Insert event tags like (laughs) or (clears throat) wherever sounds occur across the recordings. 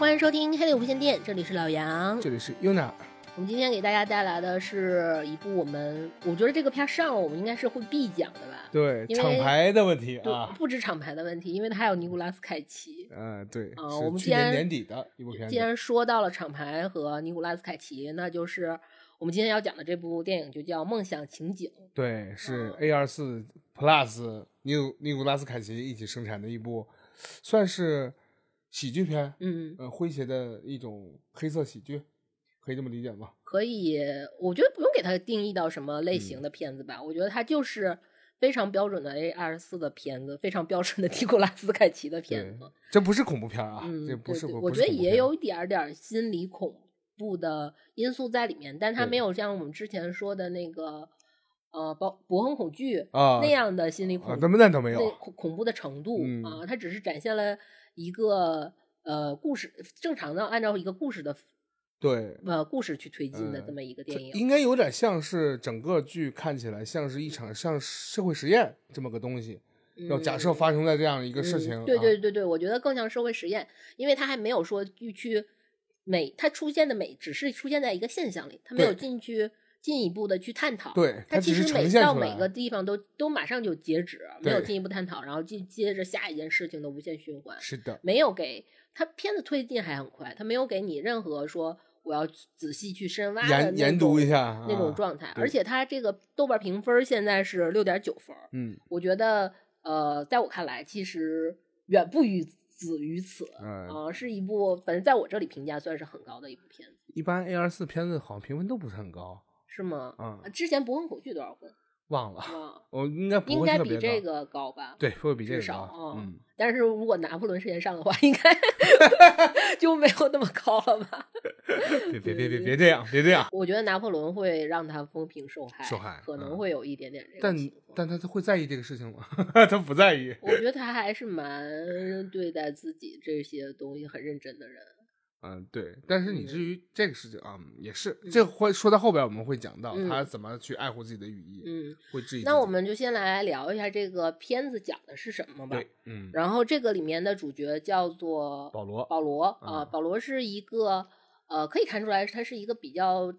欢迎收听《黑的无线电》，这里是老杨。这里是 Yuna，我们今天给大家带来的是一部我们，我觉得这个片儿上了，我们应该是会必讲的吧？对厂牌的问题啊，不止厂牌的问题，因为它还有尼古拉斯凯奇。嗯，对，啊是我们既然去年年底的一部片，既然说到了厂牌和尼古拉斯凯奇，那就是我们今天要讲的这部电影就叫《梦想情景》。对，是啊 A 二四 Plus 尼古尼古拉斯凯奇一起生产的一部，算是喜剧片，嗯，呃，诙谐的一种黑色喜剧，可以这么理解吗？可以，我觉得不用给它定义到什么类嗯型的片子吧，我觉得它就是非常标准的 A 二十四的片子，非常标准的尼古拉斯凯奇的片子。，这不是恐怖片啊，嗯，这不是我觉得也有。一点儿点儿心理恐怖的因素在里面，但它没有像我们之前说的那个呃博博亨恐惧啊那样的心理啊恐，那么那都没那。有，恐恐怖的程度嗯。啊，它只是展现了一个呃故事，正常的按照一个故事的对，呃故事去推进的嗯这么一个电影。应该有点像是整个剧看起来像是一场像社会实验这么个东西，要假设嗯发生在这样一个事情，嗯。对啊对对对，我觉得更像社会实验，因为它还没有说去去美，它出现的每只是出现在一个现象里，它没有进去进一步的去探讨。对，它其实每到每个地方都都马上就截止，没有进一步探讨，然后接接着下一件事情的无限循环，是的，没有给它片子推进还很快，它没有给你任何说我要仔细去深挖研研读一下那种啊状态，而且它这个豆瓣评分现在是六点九分儿，嗯。我觉得呃，在我看来，其实远不于止于此啊、嗯，是一部反正在我这里评价算是很高的一部片子，一般 A 二四片子好像评分都不是很高，是吗？嗯之前《博恩恐惧》多少分？忘了，我应该不应该比这，个高吧？对，会比这个高。嗯，但是如果拿破仑事件上的话，应该 (laughs) 就没有那么高了吧？(laughs) 别别别别别这样，别这样，我觉得拿破仑会让他风评受害，受害可能嗯会有一点点这个但但他会在意这个事情吗？(laughs) 他不在意，我觉得他还是蛮对待自己这些东西很认真的人。嗯，对。但是你嗯至于这个事情啊，也是这会说到后边我们会讲到嗯他怎么去爱护自己的羽翼，嗯，会质疑。那我们就先来聊一下这个片子讲的是什么吧。对，嗯，然后这个里面的主角叫做保罗，保罗啊，嗯保罗是一个呃，可以看出来他是一个比较。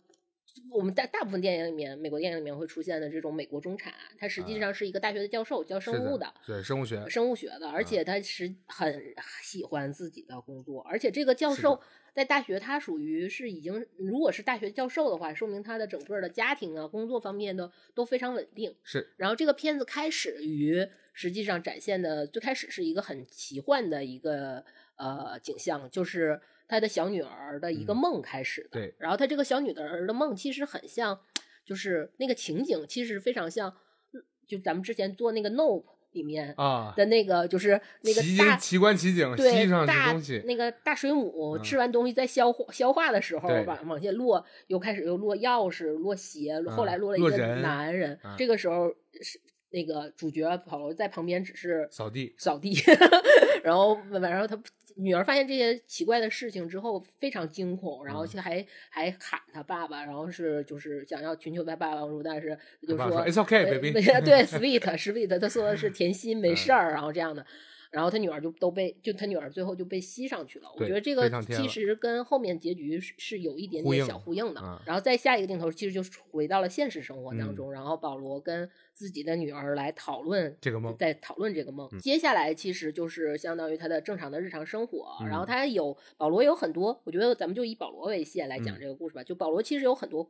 我们在大部分电影里面，美国电影里面会出现的这种美国中产，他实际啊上是一个大学的教授，教生物的，对，生物学，生物学的，而且他是很喜欢自己的工作，而且这个教授在大学，他属于是已经，如果是大学教授的话，说明他的整个的家庭啊、工作方面的都非常稳定。是然后这个片子开始于，实际上展现的最开始是一个很奇幻的一个呃景象，就是他的小女儿的一个嗯梦开始的。对然后他这个小女儿的梦其实很像，就是那个情景其实非常像，嗯就咱们之前做那个 Nope 里面啊，的那个，就是那个奇大奇观奇景，对上大那个大水母嗯吃完东西在消化消化的时候，往往下落，又开始又落钥匙、落鞋，后来嗯落了一个男人。嗯这个时候是那个主角保罗在旁边只是扫地，扫地，(laughs) 然后然后他女儿发现这些奇怪的事情之后非常惊恐，然后还、还喊他爸爸，然后是就是想要寻求他爸爸帮助，但是就说爸爸说 "It's okay, 呃 baby (laughs) 对 (laughs) 对 sweet sweet，他说的是甜心没嗯事儿，然后这样的。然后他女儿就都被，就他女儿最后就被吸上去了。我觉得这个其实跟后面结局是是有一点点小呼应的。嗯然后再下一个镜头，其实就是回到了现实生活当嗯中，然后保罗跟自己的女儿来讨论这个梦在讨论这个梦。嗯接下来其实就是相当于他的正常的日常生活，然后嗯他有保罗有很多，我觉得咱们就以保罗为线来讲嗯这个故事吧。就保罗其实有很多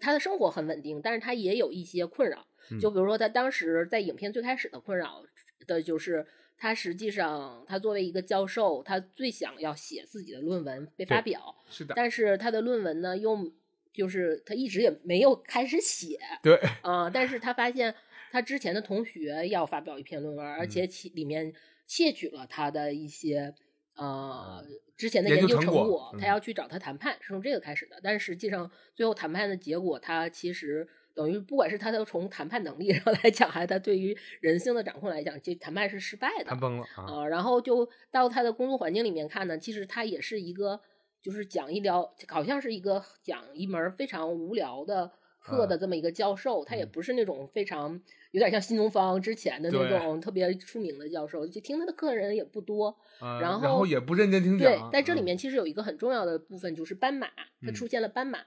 他的生活很稳定，但是他也有一些困扰。嗯就比如说他当时在影片最开始的困扰的就是。他实际上，他作为一个教授，他最想要写自己的论文被发表，是的，但是他的论文呢，又就是他一直也没有开始写，(laughs) 对，啊、但是他发现他之前的同学要发表一篇论文，而嗯。且其里面窃取了他的一些呃之前的研研究究成果他嗯。要去找他谈判，是从这个开始的。但是实际上最后谈判的结果，他其实等于不管是他的从谈判能力 (laughs) 上来讲，还是他对于人性的掌控来讲，这谈判是失败的。谈崩了啊，啊，然后就到他的工作环境里面看呢，其实他也是一个，就是讲一聊，好像是一个讲一门儿非常无聊的课的这么一个教授，他也不是那种非常有点像新东方之前的那种特别出名的教授，就听他的课人也不多。啊然然后也不认真听对讲。，在这里嗯面其实有一个很重要的部分，就是斑马，它嗯出现了斑马。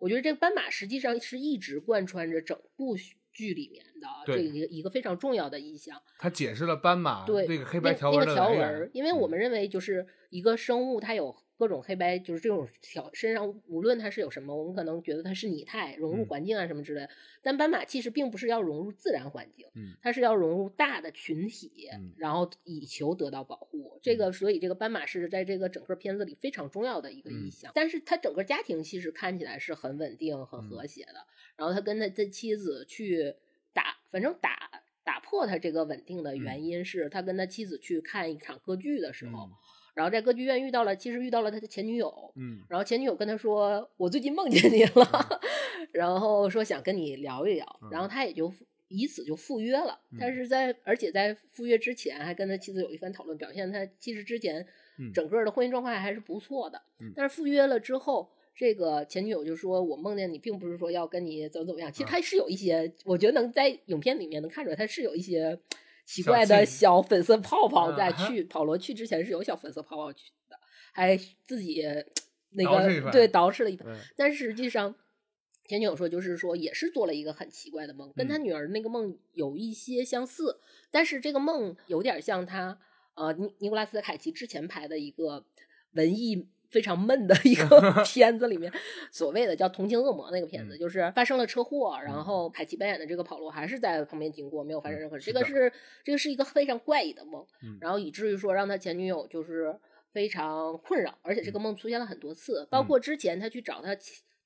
我觉得这个斑马实际上是一直贯穿着整部剧里面的这对一个一个非常重要的意象。他解释了斑马对，那个黑白那条那个条纹因为我嗯们认为就是一个生物，它有各种黑白，就是这种条身上，无论它是有什么，我们可能觉得它是拟态、融入嗯环境啊什么之类的。但斑马其实并不是要融入自然环境，嗯它是要融入大的群体，嗯然后以求得到保护。这个，所以这个斑马是在这个整个片子里非常重要的一个意嗯象。但是他整个家庭其实看起来是很稳定、很和谐的。然后他跟他的妻子去打，反正打打破他这个稳定的原因是他跟他妻子去看一场歌剧的时候，嗯然后在歌剧院遇到了，其实遇到了他的前女友。嗯然后前女友跟他说：“我最近梦见你了，(laughs) 然后说想跟你聊一聊。”然后他也就以此就赴约了。但嗯是在而且在赴约之前，还跟他妻子有一番讨论，表现他其实之前嗯整个的婚姻状况还是不错的。嗯但是赴约了之后，这个前女友就说：“我梦见你，并不是说要跟你怎么怎么样。其实啊他是有一些，我觉得能在影片里面能看出来，他是有一些奇怪的小粉色泡泡在去保罗去之前是有小粉色泡泡去的，还自己那个对捯饬了一番。嗯但实际上，前女友说就是说也是做了一个很奇怪的梦，跟他嗯女儿那个梦有一些相似，但是这个梦有点像他呃尼尼古拉斯凯奇之前拍的一个文艺。非常闷的一个 (laughs) 片子里面，所谓的叫《同情恶魔》那个片子，嗯。就是发生了车祸，然嗯。后凯奇扮演的这个保罗还是在旁边经过，没有发生嗯任何事。这个是这个是一个非常怪异的梦，嗯。然后以至于说让他前女友就是非常困扰，而且这个嗯。梦出现了很多次，包括之前他去找他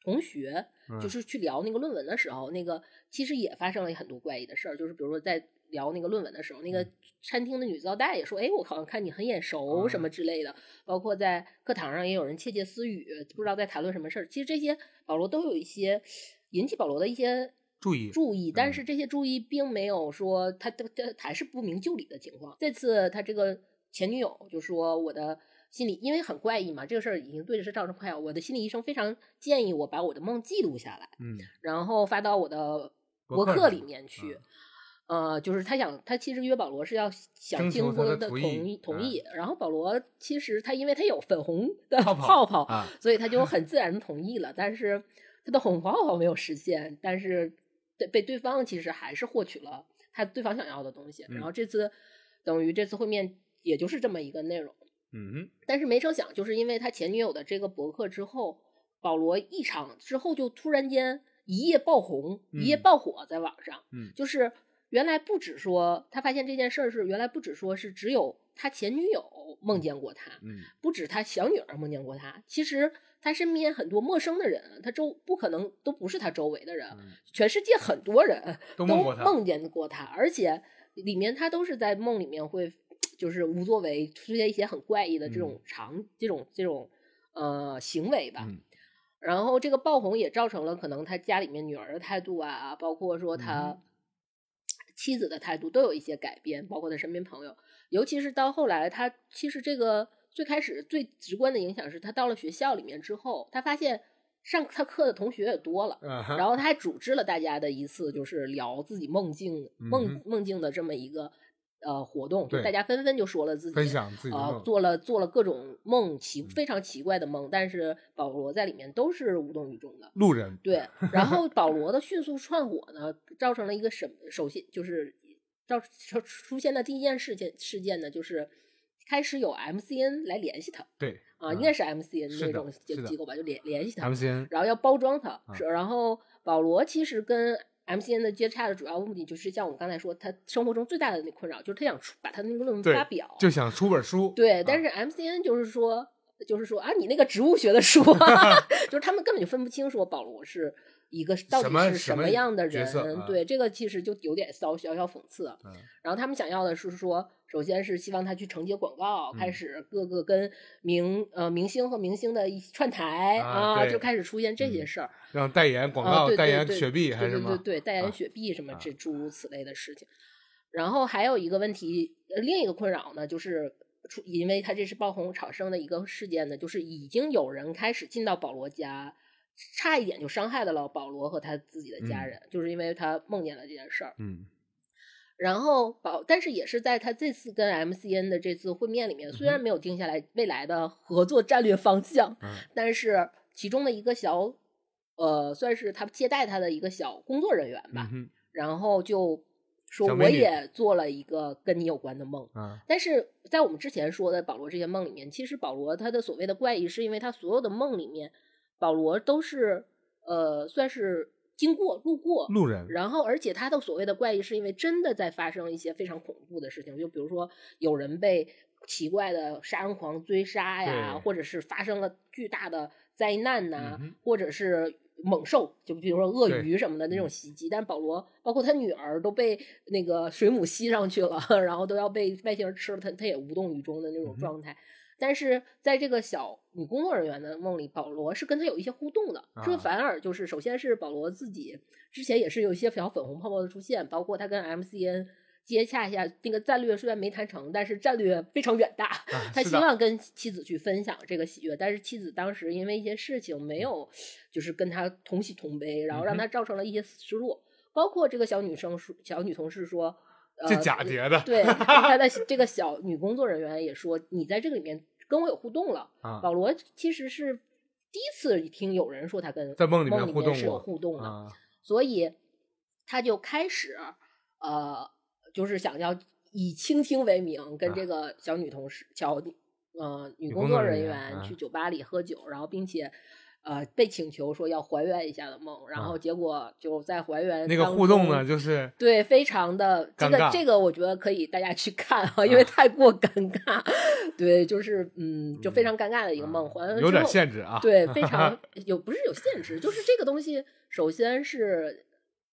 同学，就嗯。是去聊那个论文的时候，那个其实也发生了很多怪异的事儿，就是比如说在聊那个论文的时候，那个嗯餐厅的女招待也说，哎，我好像看你很眼熟什么之类的，包括在课堂上也有人窃窃私语，不知道在谈论什么事儿。其实这些保罗都有一些引起保罗的一些注意注意，但嗯是这些注意并没有说他他他还是不明就里的情况。这次他这个前女友就说我的心理因为很怪异嘛，这个事儿已经对着是造成困扰，我的心理医生非常建议我把我的梦记录下来，嗯然后发到我的博博客里面去。嗯呃，就是他想，他其实约保罗是要想经过的的同意同意。然后保罗其实他因为他有粉红的泡泡所以他就很自然的同意了，但是他的红泡泡没有实现，但是对被对方其实还是获取了他对方想要的东西，然后嗯。这次等于这次会面也就是这么一个内容，嗯。但是没成想就是因为他前女友的这个博客之后，保罗一场之后就突然间一夜爆红，一夜嗯。爆火在网上，嗯。就是原来不止说他发现这件事儿是原来不止说是只有他前女友梦见过他，嗯不止他小女儿梦见过他，其实他身边很多陌生的人，他周不可能都不是他周围的人，嗯，全世界很多人都梦见过他，而且里面他都是在梦里面会就是无作为，出现一些很怪异的这种常、这种这种呃行为吧。嗯然后这个爆红也造成了可能他家里面女儿的态度啊，包括说他嗯妻子的态度都有一些改变，包括他身边朋友，尤其是到后来，他其实这个最开始最直观的影响是他到了学校里面之后，他发现上他课的同学也多了。然后他还组织了大家的一次，就是聊自己梦境、梦嗯梦境的这么一个呃活动，就大家纷纷就说了自己分享自己的啊、梦，做了做了各种梦奇嗯非常奇怪的梦，但是保罗在里面都是无动于衷的。路人对，然后保罗的迅速窜火呢，造成了一个什么？首先就是造出出现的第一件事件事件呢，就是开始有 MCN 来联系他对啊，嗯应该是 MCN 那种是的机构吧，就联联系他。，MCN 然后要包装它，啊是然后保罗其实跟 MCN 的接洽的主要目的就是像我们刚才说，他生活中最大的那困扰就是他想出把他那个论文发表，就想出本书，对，啊但是 MCN 就是说，就是说啊，你那个植物学的书啊，(laughs) 就是他们根本就分不清说保罗是一个到底什么是什什么样的人，啊对，这个其实就有点骚小小讽刺。嗯然后他们想要的是说，首先是希望他去承接广告，开嗯始各个跟明呃明星和明星的一串台啊对就开始出现这些嗯事儿。让代言广啊，告、对代言雪碧还是什么？对对对，代言啊雪碧什么啊这诸如此类的事情。然后还有一个问题，呃另一个困扰呢，就是出，因为他这是爆红炒生的一个事件呢，就是已经有人开始进到保罗家差一点就伤害到了保罗和他自己的家嗯。人，就是因为他梦见了这件事儿。嗯。然后保，但是也是在他这次跟 MCN 的这次会面里面，虽然没有定下来未来的合作战略方向，嗯。但是其中的一个小，呃，算是他接待他的一个小工作人员吧，嗯然后就说我也做了一个跟你有关的梦。哼啊。但是在我们之前说的保罗这些梦里面，其实保罗他的所谓的怪异，是因为他所有的梦里面，保罗都是呃算是经过路过，路人然后而且他的所谓的怪异，是因为真的在发生一些非常恐怖的事情，就比如说有人被奇怪的杀人狂追杀呀，或者是发生了巨大的灾难呐、嗯或者是猛兽，就比如说鳄鱼什么的那种嗯袭击。但保罗包括他女儿都被那个水母吸上去了，(laughs) 然后都要被外星人吃了，他他也无动于衷的那种状态。但是在这个小女工作人员的梦里，保罗是跟他有一些互动的。这啊反而就是，首先是保罗自己之前也是有一些小粉红泡泡的出现，包括他跟 MCN 接洽一下，那个战略虽然没谈成，但是战略非常远大。(laughs) 他希望跟妻子去分享这个喜悦，但是妻子当时因为一些事情没有，就是跟他同喜同悲，然后让他造成了一些失落。包括这个小女生说，小女同事说，呃、这假叠的对，他的 (laughs) 这个小女工作人员也说，你在这个里面跟我有互动了。啊保罗其实是第一次听有人说他跟在梦里面互动是有互动的，啊所以他就开始呃，就是想要以倾听为名，跟啊这个小女同事、小呃女女工作人员去酒吧里喝酒，然后并且。呃，被请求说要还原一下的梦，然后啊结果就在还原那个当互动呢，中就是对，非常的这个这个，我觉得可以大家去看啊，因为太过尴尬。对，就是嗯，就非常尴尬的一个梦，啊有点限制啊。对，非 (laughs) 常有不是有限制，就是这个东西，首先是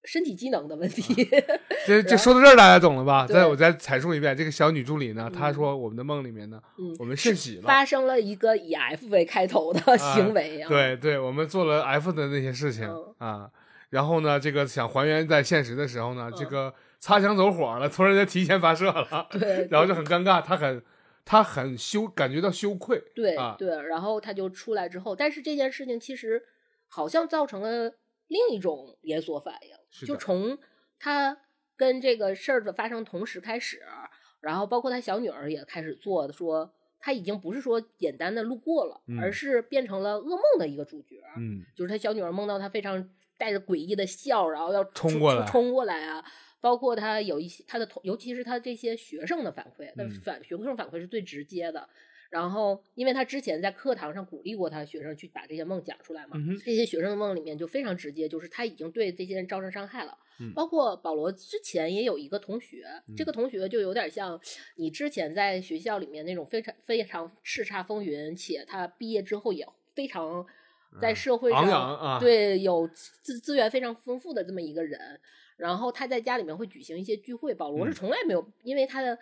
身体机能的问题。(laughs) 这这说到这儿，大家懂了吧？对再我再阐述一遍，这个小女助理呢，她嗯说我们的梦里面呢，嗯，我们是喜了。发生了一个以 F 为开头的行为啊。对对，我们做了 F 的那些事情嗯啊，然后呢，这个想还原在现实的时候呢，这嗯个擦枪走火了，突然间提前发射了，对 (laughs) 然后就很尴尬，他很他很羞，感觉到羞愧。对啊对，然后他就出来之后，但是这件事情其实好像造成了另一种连锁反应，就从他跟这个事儿的发生同时开始，然后包括他小女儿也开始做，说他已经不是说简单的路过了，嗯而是变成了噩梦的一个主角。嗯，就是他小女儿梦到他非常带着诡异的笑，然后要出冲过来冲过来啊。包括他有一些他的同，尤其是他这些学生的反馈，那嗯反学生反馈是最直接的。然后，因为他之前在课堂上鼓励过他学生去把这些梦讲出来嘛，嗯这些学生的梦里面就非常直接，就是他已经对这些人造成伤害了。嗯包括保罗之前也有一个同学，这个同学就有点像你之前在学校里面那种非常非常叱咤风云，且他毕业之后也非常在社会上、对有资资源非常丰富的这么一个人。然后他在家里面会举行一些聚会，保罗是嗯从来没有，因为他的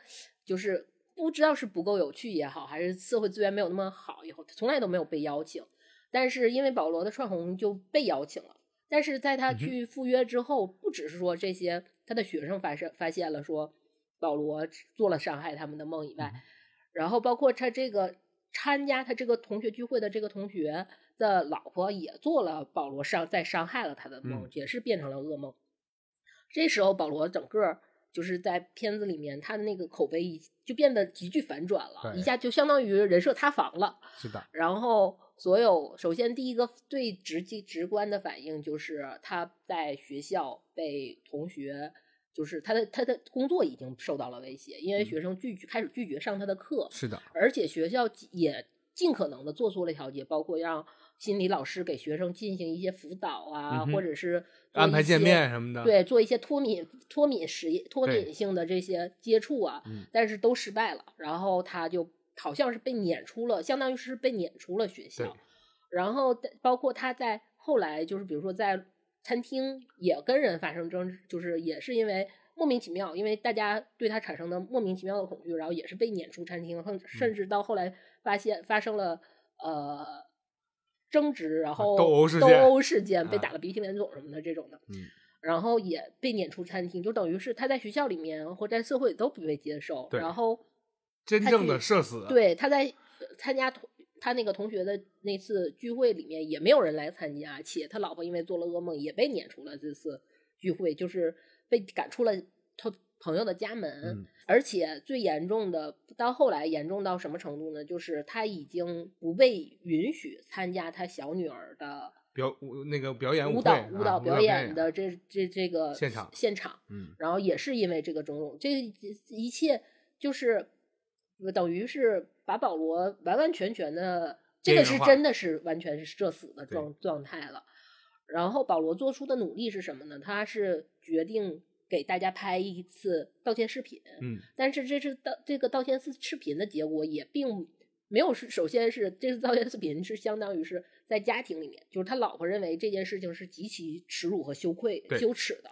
就是不知道是不够有趣也好，还是社会资源没有那么好，以后他从来都没有被邀请。但是因为保罗的串红就被邀请了，但是在他去赴约之后，不只是说这些他的学生发现发现了说保罗做了伤害他们的梦以外，嗯然后包括他这个参加他这个同学聚会的这个同学的老婆也做了保罗伤在伤害了他的梦，嗯也是变成了噩梦。这时候保罗整个就是在片子里面他的那个口碑一就变得急剧反转了，一下就相当于人设塌房了。是的，然后所有首先第一个最直接直观的反应就是他在学校被同学，就是他的他的工作已经受到了威胁，因为嗯。学生拒绝开始拒绝上他的课，是的，而且学校也尽可能的做出了调节，包括让心理老师给学生进行一些辅导啊，嗯或者是安排见面什么的。对，做一些脱敏、脱敏实验、脱敏性的这些接触啊，嗯但是都失败了。然后他就好像是被撵出了，相当于是被撵出了学校。然后包括他在后来就是比如说在餐厅也跟人发生争执，就是也是因为莫名其妙，因为大家对他产生的莫名其妙的恐惧，然后也是被撵出餐厅，甚至到后来发现发生了呃争执，然后斗殴事斗件殴事件，被啊打的鼻青脸肿什么的这种的。嗯然后也被撵出餐厅，就等于是他在学校里面或在社会都不被接受。然后真正的社死。对他在参加同他那个同学的那次聚会里面也没有人来参加，且他老婆因为做了噩梦也被撵出了这次聚会，就是被赶出了他朋友的家门。嗯而且最严重的，到后来严重到什么程度呢？就是他已经不被允许参加他小女儿的表舞那个表演舞蹈舞蹈表表演的这这这个现场现场。嗯然后也是因为这个种种，这一切就是等于是把保罗完完全全的，这个是真的是完全是社死的状状态了。然后保罗做出的努力是什么呢？他是决定给大家拍一次道歉视频，嗯但是这次道这个道歉视视频的结果也并没有是，首先是这次道歉视频是相当于是在家庭里面，就是他老婆认为这件事情是极其耻辱和羞愧羞耻的，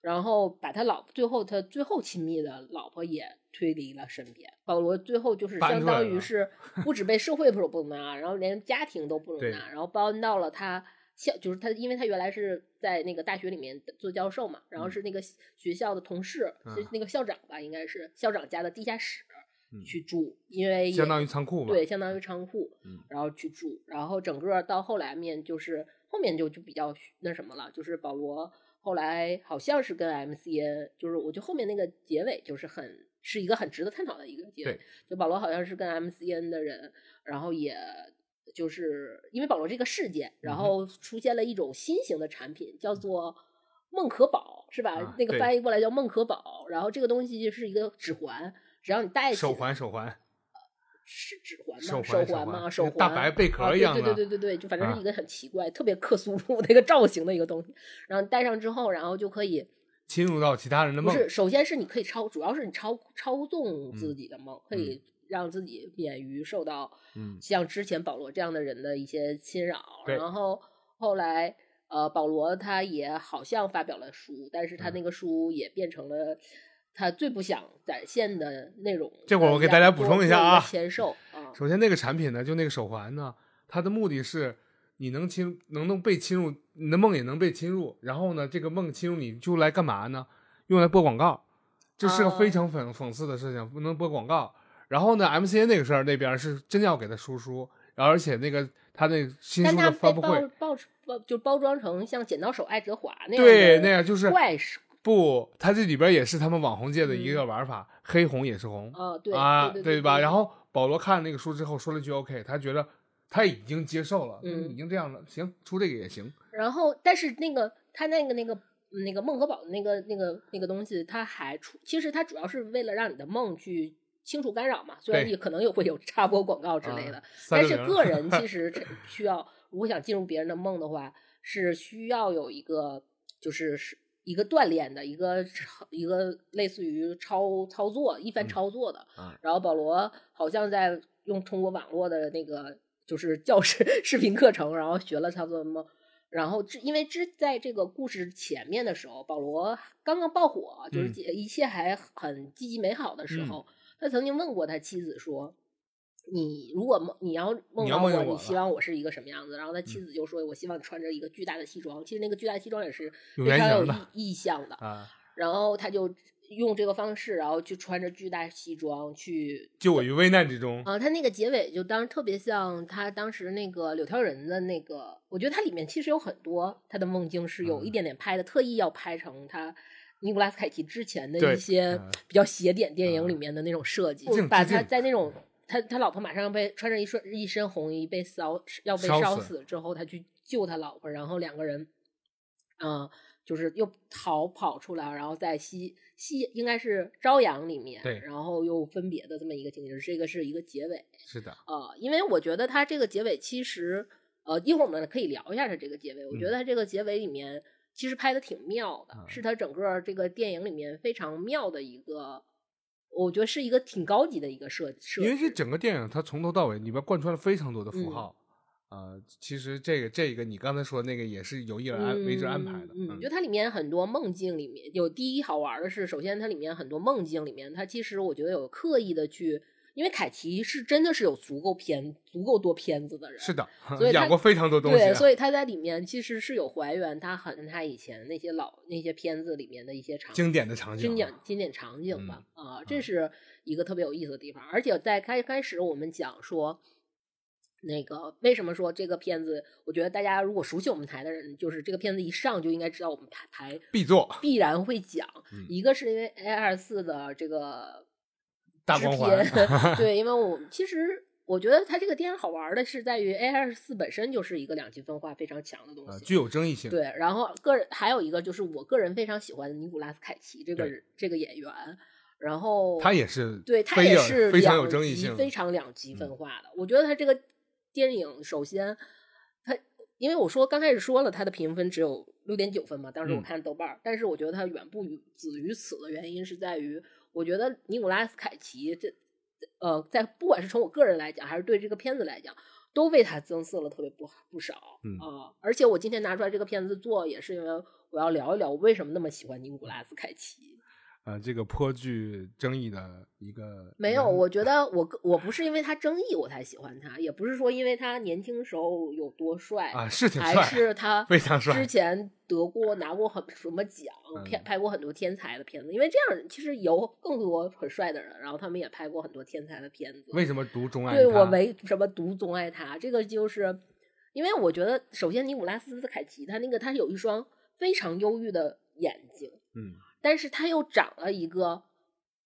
然后把他老最后他最后亲密的老婆也推离了身边。保罗最后就是相当于是 (laughs) 不止被社会不不能拿，然后连家庭都不能对拿，然后搬到了他。校就是他，因为他原来是在那个大学里面做教授嘛，然后嗯是那个学校的同事，嗯是那个校长吧，应该是校长家的地下室嗯去住，因为相当于仓库嘛。对，相当于仓库，嗯然后去住，然后整个到后来面就是后面就就比较那什么了，就是保罗后来好像是跟 MCN，就是我觉得后面那个结尾就是很是一个很值得探讨的一个结尾，就保罗好像是跟 MCN 的人，然后也。就是因为保罗这个事件，然后出现了一种新型的产品，叫做梦可宝，是吧？啊那个翻译过来叫梦可宝。然后这个东西就是一个指环，只要你戴起手环手环，是指环吗？手环吗？环手环手，大白贝壳啊一样的对对对对对对，就反正啊是一个很奇怪、特别克苏鲁那个造型的一个东西。然后戴上之后，然后就可以，侵入到其他人的梦。不是，首先是你可以操，主要是你操操纵嗯自己的梦，可以让自己免于受到嗯像之前保罗这样的人的一些侵扰。对然后后来。呃，保罗他也好像发表了书，但是他嗯那个书也变成了他最不想展现的内容。这会儿我给大家补充一下啊签售啊，首先那个产品呢，就那个手环呢，它的目的是你能侵能能被侵入，你的梦也能被侵入。然后呢，这个梦侵入你就来干嘛呢？用来播广告，这是个哦非常讽讽刺的事情，不能播广告。然后呢，MCN 那个事儿那边是真要给他输书，然后而且那个他那新书的发布会，包包包就包装成像剪刀手爱德华那样对，那样就是怪事不，他这里边也是他们网红界的一个玩法，黑红也是红啊，对啊，对对吧？然后保罗看那个书之后说了句 OK，他觉得他已经接受了，嗯已经这样了，行，出这个也行。然后但是那个他那个那个那个梦和宝的那个那个那个东西，他还出，其实他主要是为了让你的梦去清除干扰嘛，虽然对也可能有会有插播广告之类的，啊但是个人其实需要，如果想进入别人的梦的话，是需要有一个就是是一个锻炼的一个操一个类似于操操作一番嗯操作的。啊然后保罗好像在用通过网络的那个就是教室 (laughs) 视频课程，然后学了差不多梦。然后之因为之在这个故事前面的时候，保罗刚刚爆火，就是嗯一切还很积极美好的时候，他曾经问过他妻子说：“你如果梦你要梦到我，你希望我是一个什么样子？”然后他妻子就说：“我希望你穿着一个巨大的西装。”其实那个巨大的西装也是有非常有意意象的。啊，然后他就用这个方式，然后去穿着巨大西装去救我于危难之中。啊，他那个结尾就当特别像他当时那个柳条人的那个，我觉得他里面其实有很多他的梦境是有一嗯点点拍的，特意要拍成他尼古拉斯凯奇之前的一些嗯比较邪典电影嗯里面的那种设计，把他在那种。他他老婆马上被穿着一身一身红衣被烧要被烧烧死死之后，他去救他老婆，然后两个人，嗯、就是又逃跑出来，然后在西西应该是朝阳里面，对然后又分别的这么一个情节，这个是一个结尾。是的，呃，因为我觉得他这个结尾其实，呃，一会儿我们可以聊一下它这个结尾。我觉得它这个结尾里面其实拍的挺妙的，嗯是他整个这个电影里面非常妙的一个，我觉得是一个挺高级的一个设设因为这。整个电影它从头到尾里边贯穿了非常多的符嗯号。呃，其实这个这个你刚才说的那个也是有意而安为之安排的。嗯，我觉得它里面很多梦境里面有第一好玩的是，首先它里面很多梦境里面，它其实我觉得有刻意的去，因为凯奇是真的是有足够片足够多片子的人，是的所以，它演过非常多东西对，啊。所以他在里面其实是有还原他很他以前那些老那些片子里面的一些场经典的场景经典啊经典场景吧。啊，嗯这是一个特别有意思的地方。而且在开开始我们讲说，那个为什么说这个片子？我觉得大家如果熟悉我们台的人，就是这个片子一上就应该知道我们台台必做必然会讲。嗯一个是因为 A 二四的这个制大光环片，(laughs) 对，因为我其实我觉得它这个电影好玩的是在于 A 二四本身就是一个两极分化非常强的东西。呃具有争议性。对，然后个人还有一个就是我个人非常喜欢的尼古拉斯凯奇这个这个演员，然后他也是对他也是非常有争议性非常两极分嗯化的。我觉得他这个电影首先，他因为我说刚开始说了他的评分只有六点九分嘛，当时我嗯看豆瓣儿，但是我觉得他远不于止于此的原因是在于，我觉得尼古拉斯凯奇这呃，在不管是从我个人来讲，还是对这个片子来讲。都为他增色了特别不不少啊、嗯而且我今天拿出来这个片子做，也是因为我要聊一聊我为什么那么喜欢尼古拉斯凯奇。呃，这个颇具争议的一个没有，我觉得我我不是因为他争议我才喜欢他，也不是说因为他年轻时候有多帅，啊是挺还帅，是他非常帅之前得过拿过很什么奖，嗯片拍过很多天才的片子。因为这样其实有更多很帅的人，然后他们也拍过很多天才的片子。为什么独钟爱对我没什么独钟爱他？这个就是因为我觉得，首先尼古拉斯凯奇他那个他有一双非常忧郁的眼睛，嗯，但是他又长了一个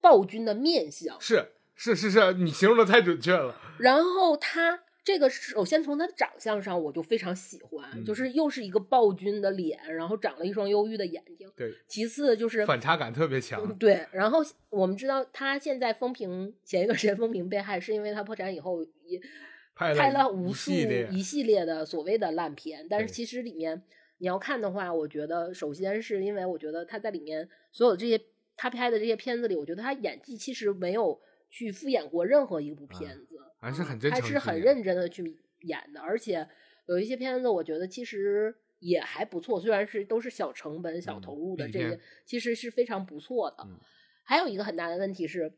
暴君的面相。是是是是，你形容的太准确了。然后他这个首先从他的长相上我就非常喜欢，嗯就是又是一个暴君的脸，然后长了一双忧郁的眼睛。对，其次就是反差感特别强嗯。对，然后我们知道他现在风评前一段时间风评被害，是因为他破产以后也拍拍了了无数一系列一系列的所谓的烂片，但是其实里面你要看的话，我觉得首先是因为我觉得他在里面所有这些他拍的这些片子里，我觉得他演技其实没有去敷衍过任何一部片子，还是嗯很真诚还是很认真的去演的，而且有一些片子我觉得其实也还不错，虽然是都是小成本、小嗯投入的这些片，其实是非常不错的。嗯还有一个很大的问题是。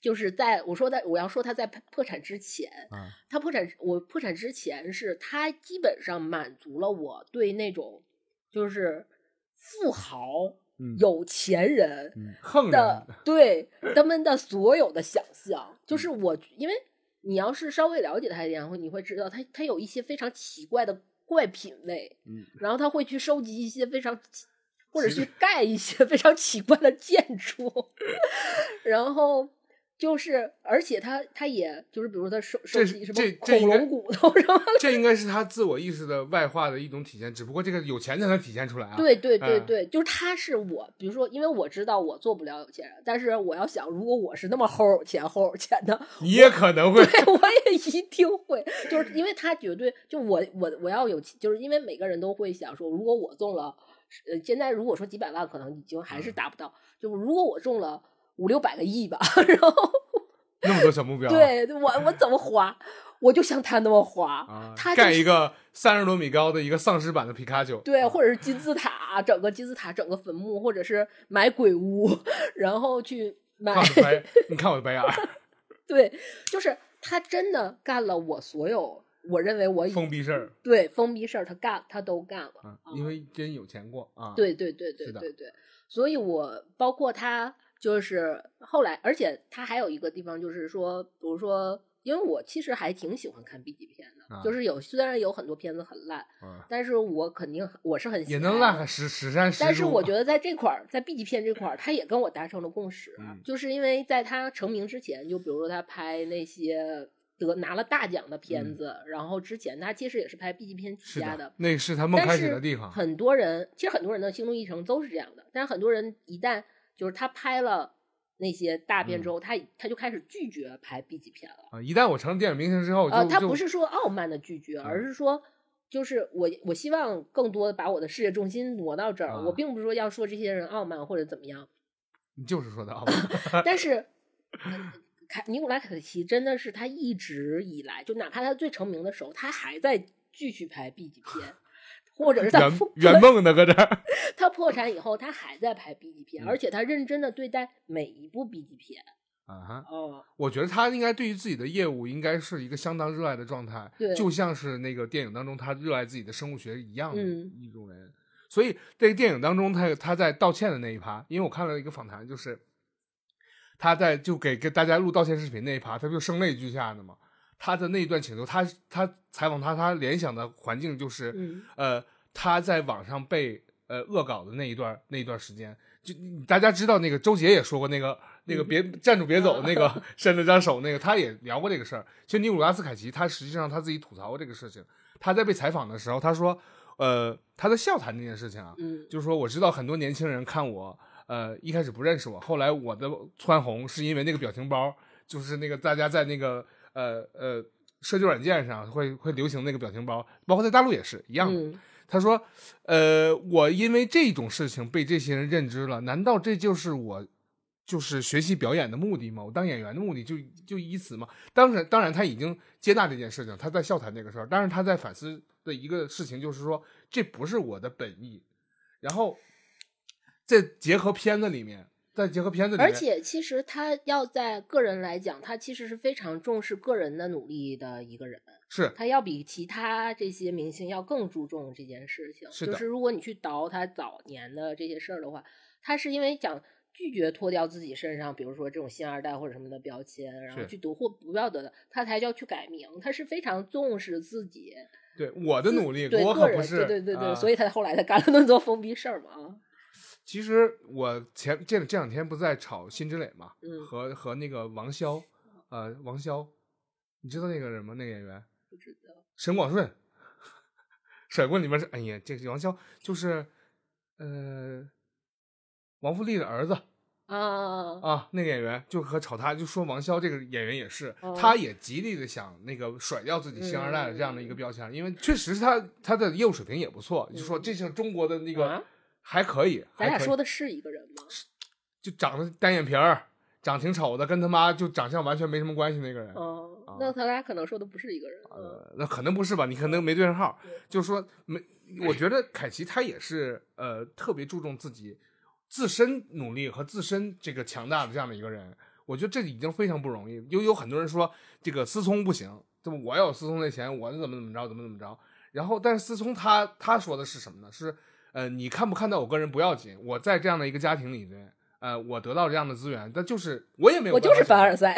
就是在我说在我要说他在破产之前，啊，他破产，我破产之前是他基本上满足了我对那种就是富豪、嗯，有钱人对他们的所有的想象。就是嗯我，因为你要是稍微了解他一点，会你会知道他他有一些非常奇怪的怪品味，嗯。然后他会去收集一些非常或者去盖一些非常奇怪的建筑，(laughs) 然后就是，而且他他也就是，比如说他收收这集什么恐龙骨头什么，这应该是他自我意识的外化的一种体现，只不过这个有钱才能体现出来啊。对对对嗯。对，就是他是我，比如说，因为我知道我做不了有钱人，但是我要想，如果我是那么齁有钱齁有钱的，你也可能 (laughs) 会对，我也一定会，就是因为他绝对就我我我要有，就是因为每个人都会想说，如果我中了，呃，现在如果说几百万，可能已经还嗯。是达不到，就如果我中了五六百个亿吧，(laughs) 然后那么多小目标。对我我怎么花，我就像他那么花，啊，他就是盖一个三十多米高的一个丧尸版的皮卡丘。对，啊或者是金字塔，整个金字塔，整个坟墓，或者是买鬼屋，然后去买你看我的白眼儿，(laughs) 对，就是他真的干了我所有我认为我封闭事儿对封闭事儿，他干他都干了。啊，因为真有钱过啊。对对对对对对，所以我包括他就是后来，而且他还有一个地方就是说，比如说，因为我其实还挺喜欢看 B 级片的，啊就是有虽然有很多片子很烂，啊，但是我肯定我是很喜也能烂个十十三十。但是我觉得在这块儿，在 B 级片这块儿，他也跟我达成了共识，嗯就是因为在他成名之前，就比如说他拍那些得拿了大奖的片子，然后之前他其实也是拍 B 级片起家的，那是他梦但开始是的地方。很多人其实很多人的心路历程都是这样的，但是很多人一旦就是他拍了那些大片之嗯后，他他就开始拒绝拍 B 级片了。啊，一旦我成了电影明星之后，就呃，他不是说傲慢的拒绝，而嗯是说，就是我我希望更多的把我的事业重心挪到这儿。我啊并不是说要说这些人傲慢或者怎么样，你就是说的啊，(laughs) 但是。呃凯尼古拉凯奇真的是他一直以来，就哪怕他最成名的时候，他还在继续拍 B 级片，或者是他圆 (laughs) 圆梦呢搁这儿。(laughs) 他破产以后，他还在拍 B 级片，嗯而且他认真的对待每一部 B 级片。啊哈，哦，我觉得他应该对于自己的业务应该是一个相当热爱的状态，对就像是那个电影当中他热爱自己的生物学一样的嗯一种人。所以这个电影当中，他他在道歉的那一趴，因为我看了一个访谈，就是他在就给给大家录道歉视频那一趴，他不就声泪俱下的嘛。他的那一段请求，他他采访他，他联想的环境就是，嗯呃，他在网上被呃恶搞的那一段那一段时间，就大家知道那个周杰也说过那个那个别站住别走那个 (laughs) 伸了张手那个，他也聊过这个事儿。其实尼古拉斯凯奇他实际上他自己吐槽过这个事情，他在被采访的时候他说，呃，他在笑谈这件事情啊，嗯。就是说我知道很多年轻人看我，呃，一开始不认识我，后来我的蹿红是因为那个表情包，就是那个大家在那个呃呃社交软件上会会流行那个表情包，包括在大陆也是一样的。嗯他说，呃，我因为这种事情被这些人认知了，难道这就是我就是学习表演的目的吗？我当演员的目的就就以此吗？当然，当然他已经接纳这件事情，他在笑谈这个事儿，但是他在反思的一个事情就是说，这不是我的本意。然后再结合片子里面，再结合片子里面，而且其实他要在个人来讲，他其实是非常重视个人的努力的一个人，是他要比其他这些明星要更注重这件事情。就是如果你去倒他早年的这些事儿的话，他是因为想拒绝脱掉自己身上，比如说这种星二代或者什么的标签，然后去夺或不要得的，他才要去改名。他是非常重视自己对我的努力，对个人，我可不是，对对对对，啊所以他后来才干了那么多疯逼事儿嘛啊。其实我前这这两天不是在炒辛芷蕾嘛，嗯。和和那个王骁，呃，王骁，你知道那个人吗？那个演员不知道，沈广顺，甩棍里面是，哎呀，这个王骁就是，呃，王富丽的儿子啊，啊，那个演员就和炒他，就说王骁这个演员也是，哦。他也极力的想那个甩掉自己星二代的这样的一个标签，因为确实是他他的业务水平也不错，就说这是中国的那个啊还可以，咱俩说的是一个人吗？就长得单眼皮儿，长挺丑的，跟他妈就长相完全没什么关系那个人。哦啊，那他俩可能说的不是一个人。嗯呃，那可能不是吧？你可能没对上号。就是说没，我觉得凯奇他也是呃特别注重自己自身努力和自身这个强大的这样的一个人。我觉得这已经非常不容易。有有很多人说这个思聪不行，对吧？我要有思聪那钱，我怎么怎么着，怎么怎么着。然后，但是思聪他他说的是什么呢？是呃，你看不看到我个人不要紧，我在这样的一个家庭里面，呃，我得到这样的资源，但就是我也没有我就是凡尔赛。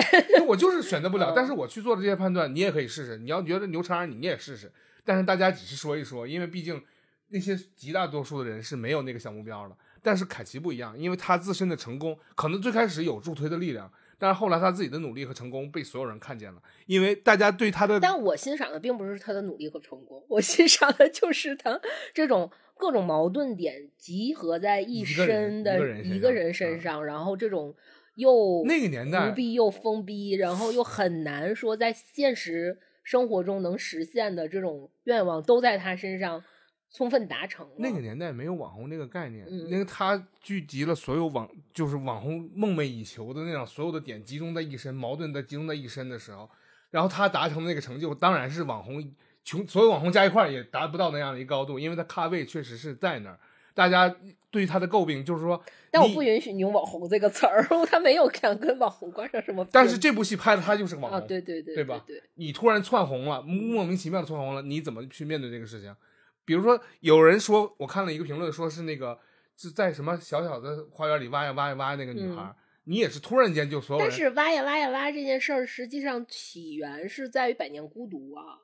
我就是选择不了，(laughs) 嗯但是我去做的这些判断，你也可以试试。你要觉得牛叉，你也试试。但是大家只是说一说，因为毕竟那些极大多数的人是没有那个小目标的。但是凯奇不一样，因为他自身的成功可能最开始有助推的力量，但是后来他自己的努力和成功被所有人看见了，因为大家对他的但我欣赏的并不是他的努力和成功，我欣赏的就是他这种各种矛盾点集合在一身的一个人身上然后这种又那个年代无逼又封逼，然后又很难说在现实生活中能实现的这种愿望，都在他身上充分达成了。那个年代没有网红这个概念，嗯那个他聚集了所有网就是网红梦寐以求的那种所有的点集中在一身，矛盾在集中在一身的时候，然后他达成那个成就，当然是网红穷所有网红加一块儿也达不到那样的一个高度，因为他咖位确实是在那儿。大家对他的诟病就是说，但我不允许你用“网红”这个词儿，(laughs) 他没有想跟网红挂上什么。但是这部戏拍的他就是个网啊，红，对对对对吧对，你突然窜红了，莫名其妙的窜红了，你怎么去面对这个事情？比如说，有人说，我看了一个评论，说是那个是在什么小小的花园里挖呀挖呀挖那个女孩，你也是突然间就所有但是挖呀挖呀挖这件事儿，实际上起源是在于《百年孤独》啊。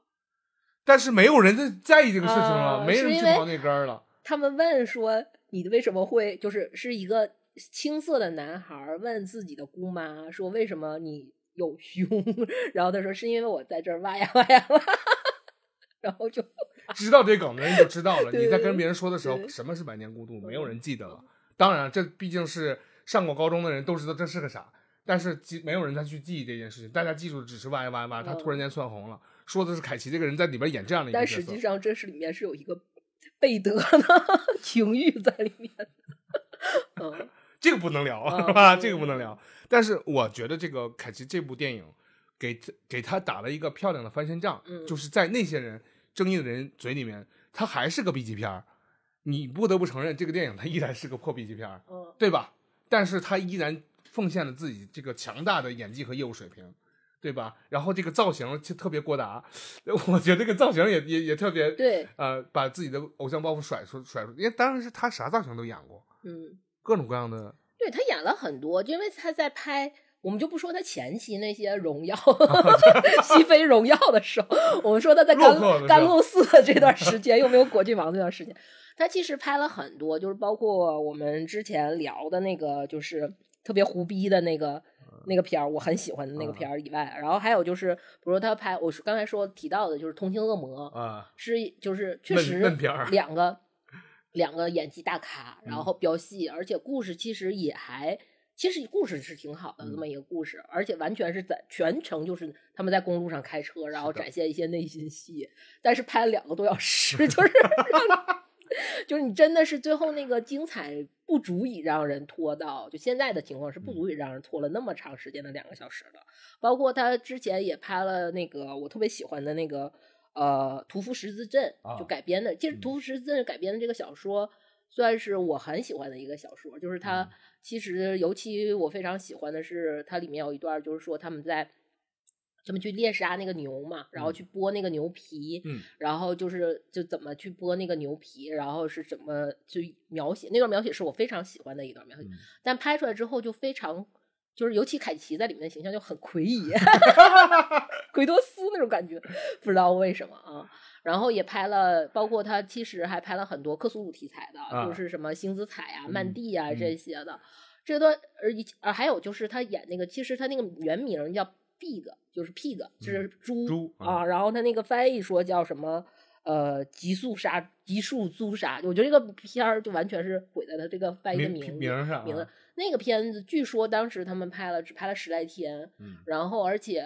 但是没有人在在意这个事情了，啊没人去刨那根儿了。他们问说：“你为什么会就是是一个青涩的男孩儿问自己的姑妈说为什么你有胸？(laughs) 然后他说是因为我在这儿挖呀挖呀挖，(laughs) 然后就知道这梗的人就知道了。(laughs) 你在跟别人说的时候，什么是百年孤独，没有人记得了。当然，这毕竟是上过高中的人都知道这是个啥，但是记没有人再去记忆这件事情。大家记住只是 Y Y Y，他嗯突然间窜红了，说的是凯奇这个人在里边演这样的一个角色但实际。上这是里面是有一个贝德的 (laughs) 情欲在里面的。嗯，(laughs) 这个不能聊，嗯是吧？嗯这个不能聊。但是我觉得这个凯奇这部电影给给他打了一个漂亮的翻身仗，嗯就是在那些人争议的人嘴里面，他还是个 B 级片儿。你不得不承认，这个电影它依然是个破 B 级片儿，嗯对吧？但是他依然奉献了自己这个强大的演技和业务水平，对吧？然后这个造型就特别郭达，(laughs) 我觉得这个造型也也也特别对，呃，把自己的偶像包袱甩出甩出，因为当然是他啥造型都演过，嗯。各种各样的。对他演了很多，因为他在拍我们就不说他前期那些荣耀、(laughs) 西非荣耀的时候，我们说他在甘甘露寺的这段时间，又没有果郡王这段时间，他其实拍了很多，就是包括我们之前聊的那个，就是特别胡逼的那个。那个片儿我很喜欢的那个片儿以外，然后还有就是，比如说他拍，我刚才说提到的，就是《同情恶魔》啊，是就是确实两个两个演技大咖，然嗯后飙戏，而且故事其实也还，其实故事是挺好的嗯这么一个故事，而且完全是在全程就是他们在公路上开车，然后展现一些内心戏，但是拍了两个多小时，(laughs) 就是 (laughs) 就是你真的是最后那个精彩不足以让人拖到，就现在的情况是不足以让人拖了那么长时间的两个小时的。包括他之前也拍了那个我特别喜欢的那个呃《屠夫十字阵》，就啊改编的。其实《嗯屠夫十字阵》改编的这个小说，算是我很喜欢的一个小说。就是他嗯其实尤其我非常喜欢的是，它里面有一段就是说他们在。他们去猎杀那个牛嘛，然后嗯。去剥那个牛皮，嗯。然后就是就怎么去剥那个牛皮，然后是怎么去描写那段描写是我非常喜欢的一段描写，嗯。但拍出来之后就非常，就是尤其凯奇在里面的形象就很魁夷，(laughs) 奎多斯那种感觉，不知道为什么啊。然后也拍了，包括他其实还拍了很多克苏鲁题材的，啊就是什么星子彩啊、嗯曼蒂啊、嗯这些的。这段而以啊还有就是他演那个，其实他那个原名叫 Pig，就是 Pig，就是猪,、猪啊啊。然后他那个翻译说叫什么？呃，极速杀、极速诛杀，我觉得这个片儿就完全是毁在他这个翻译的名名字。那个片子据说当时他们拍了只拍了十来天，嗯，然后而且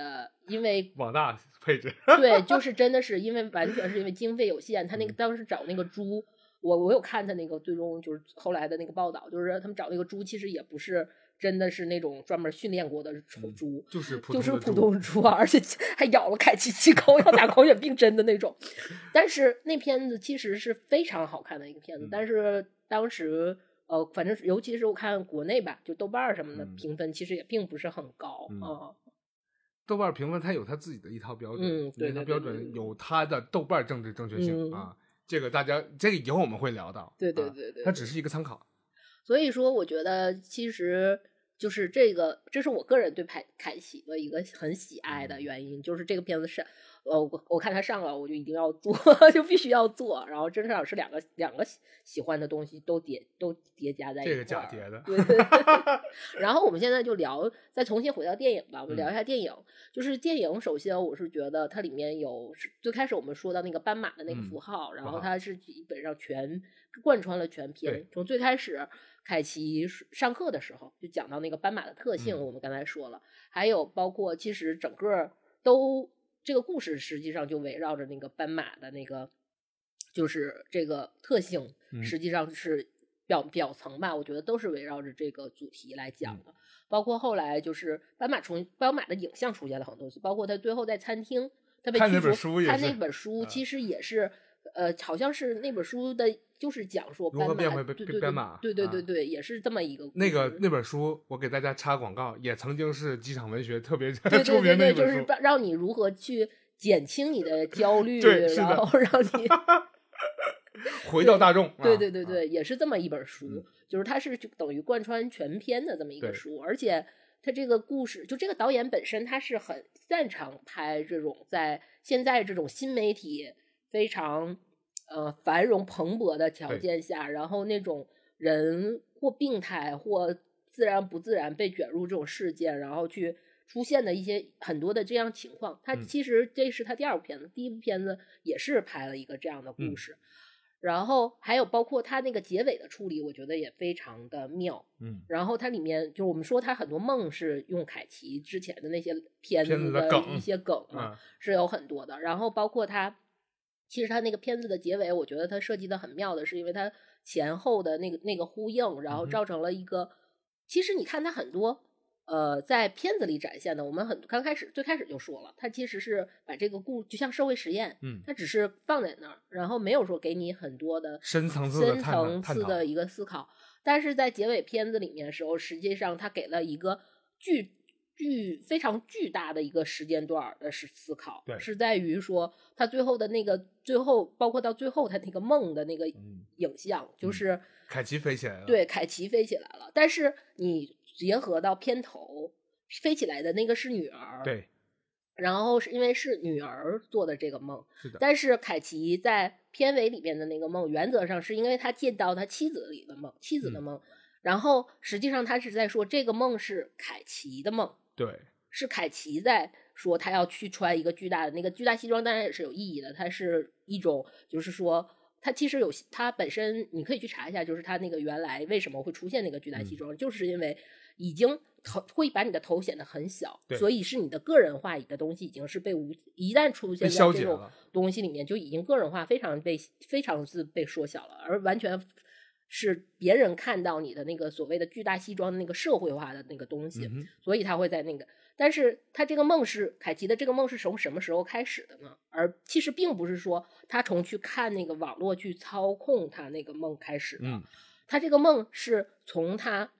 因为 (laughs) 网大配置，对，(laughs) 就是真的是因为完全是因为经费有限，他那嗯个当时找那个猪，我我有看他那个最终就是后来的那个报道，就是他们找那个猪其实也不是真的是那种专门训练过的丑嗯猪，就是普就是普通猪通猪啊，而且还咬了凯奇七口，要打狂犬病针的那种。(laughs) 但是那片子其实是非常好看的一个片子，嗯但是当时呃，反正尤其是我看国内吧，就豆瓣儿什么的嗯评分其实也并不是很高嗯啊。豆瓣评分它有它自己的一套标准，嗯对对对对那套标准有它的豆瓣政治正确性、嗯啊。这个大家这个以后我们会聊到，对对对对它只是一个参考。所以说，我觉得其实就是这个，这是我个人对凯凯奇的一个很喜爱的原因，就是这个片子是，呃，我我看他上了，我就一定要做，(laughs) 就必须要做，然后真正是两个两个喜喜欢的东西都叠都叠加在一块儿，这个假叠的。对对。对。(laughs) (laughs) 然后我们现在就聊，再重新回到电影吧，我们聊一下电影。就是电影，首先我是觉得它里面有最开始我们说到那个斑马的那个嗯符号，然后它是基本上全贯穿了全篇，从最开始凯奇上课的时候就讲到那个斑马的特性，嗯。我们刚才说了，还有包括其实整个都这个故事实际上就围绕着那个斑马的那个就是这个特性，嗯。实际上是表表层吧，我觉得都是围绕着这个主题来讲嗯。的。包括后来就是斑马重斑马的影像出现了很多次，包括他最后在餐厅他被驱逐看那本书其实也是呃，好像是那本书的，就是讲说如何变回斑对对对对对也是这么一个那个那本书，我给大家插广告，也曾经是机场文学特别 (laughs) 对出对对对，名的一本书。就是让让你如何去减轻你的焦虑，(laughs) 然后让你 (laughs) 回到大众，对对对对，也是这么一本书，嗯就是它是就等于贯穿全篇的这么一个书，而且它这个故事，就这个导演本身他是很擅长拍这种在现在这种新媒体非常呃繁荣蓬勃的条件下，然后那种人或病态或自然不自然被卷入这种事件，然后去出现的一些很多的这样情况。他嗯其实这是他第二部片子，第一部片子也是拍了一个这样的故嗯事。然后还有包括他那个结尾的处理，我觉得也非常的妙。嗯，然后它里面就是我们说他很多梦是用凯奇之前的那些片片子的一些梗是有很多的。然后包括他，其实他那个片子的结尾，我觉得他设计的很妙的，是因为他前后的那个那个呼应，然后造成了一个。其实你看他很多。呃，在片子里展现的，我们很刚开始最开始就说了，他其实是把这个故就像社会实验，嗯，他只是放在那儿，然后没有说给你很多的深层次的深层次的一个思考。但是在结尾片子里面的时候，实际上他给了一个巨巨非常巨大的一个时间段儿的思思考，对是在于说他最后的那个最后，包括到最后他那个梦的那个嗯影像，就嗯是凯奇飞起来了，对凯奇飞起来了。但是你结合到片头。飞起来的那个是女儿，，对，然后是因为是女儿做的这个梦，是的，但是凯奇在片尾里面的那个梦，原则上是因为他见到他妻子里的梦，妻子的嗯梦，然后实际上他是在说这个梦是凯奇的梦，对，是凯奇在说他要去穿一个巨大的那个巨大西装，当然也是有意义的，它是一种就是说。它其实有，它本身你可以去查一下，就是它那个原来为什么会出现那个巨大嗯。西装，就是因为已经头会把你的头显得很小，对所以是你的个人化的东西已经是被无一旦出现在这种东西里面，就已经个人化非常被非常是被缩小了，而完全是别人看到你的那个所谓的巨大西装的那个社会化的那个东西，嗯所以他会在那个。但是他这个梦是凯奇的这个梦是从什么时候开始的呢？而其实并不是说他从去看那个网络去操控他那个梦开始的，嗯他这个梦是从他，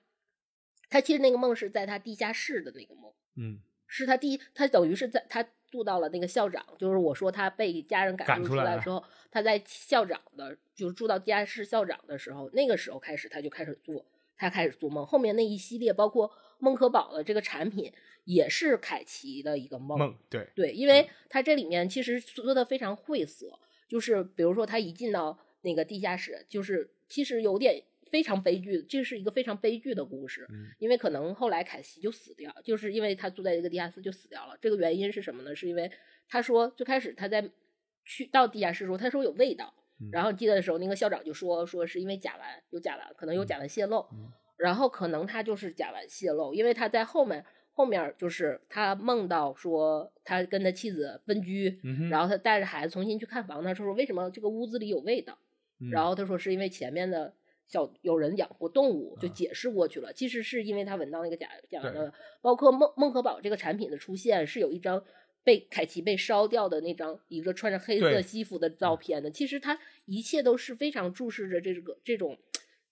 他其实那个梦是在他地下室的那个梦。嗯，是他第一，他等于是在他住到了那个校长，就是我说他被家人赶出出来之后，他在校长的，就是住到地下室校长的时候，那个时候开始他就开始做，他开始做梦。后面那一系列，包括梦可宝的这个产品，也是凯奇的一个梦。梦，对，对，因为他这里面其实说的非常晦涩，就是比如说他一进到那个地下室，就是其实有点非常悲剧，这是一个非常悲剧的故事，嗯因为可能后来凯西就死掉，就是因为他住在一个地下室就死掉了。这个原因是什么呢？是因为他说最开始他在去到地下室的时候，他说有味道，嗯然后记得的时候，那个校长就说说是因为甲烷有甲烷，可能有甲烷泄漏，嗯然后可能他就是甲烷泄漏，因为他在后面后面就是他梦到说他跟他妻子分居，嗯，然后他带着孩子重新去看房，他说为什么这个屋子里有味道？嗯然后他说是因为前面的小有人养过动物，就啊解释过去了。其实是因为他闻到那个甲甲烷的，包括孟孟可宝这个产品的出现是有一张。被凯奇被烧掉的那张一个穿着黑色西服的照片的，其实他一切都是非常注视着这个这种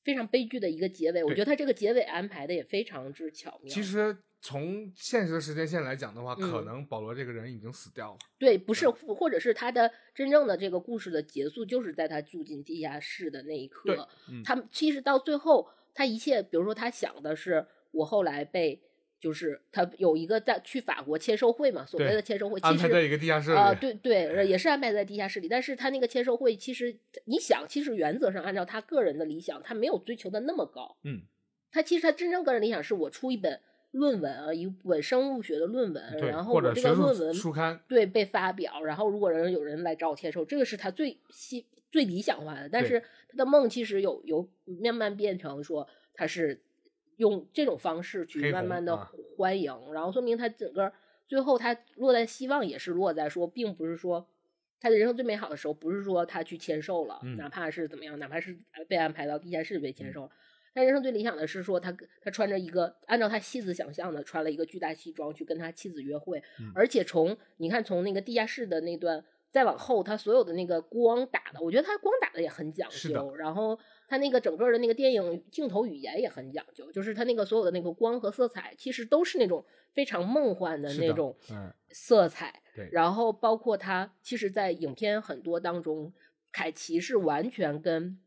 非常悲剧的一个结尾。我觉得他这个结尾安排的也非常之巧妙。其实从现实的时间线来讲的话，可嗯能保罗这个人已经死掉了。对，不是，或或者是他的真正的这个故事的结束，就是在他住进地下室的那一刻。嗯他们其实到最后，他一切，比如说他想的是，我后来被，就是他有一个在去法国签售会嘛，所谓的签售会，安其实排在一个地下室里，啊、对对，也是安排在地下室里。但是他那个签售会，其实你想，其实原则上按照他个人的理想，他没有追求的那么高。嗯，他其实他真正个人理想是我出一本论文啊，一本生物学的论文，然后我这个论文书刊，对被发表，然后如果人有人来找我签售，这个是他最希最理想化的。但是他的梦其实有有慢慢变成说他是用这种方式去慢慢的啊。欢迎，然后说明他整个最后他落在希望也是落在说，并不是说他的人生最美好的时候，不是说他去签售了，嗯。哪怕是怎么样，哪怕是被安排到地下室被签售了。他人生最理想的是说他他穿着一个按照他妻子想象的穿了一个巨大西装去跟他妻子约会，嗯。而且从你看从那个地下室的那段再往后，他所有的那个光打的，我觉得他光打的也很讲究，然后他那个整个的那个电影镜头语言也很讲究，就是他那个所有的那个光和色彩其实都是那种非常梦幻的那种嗯。色彩，对。然后包括他其实，在影片很多当中，凯奇是完全跟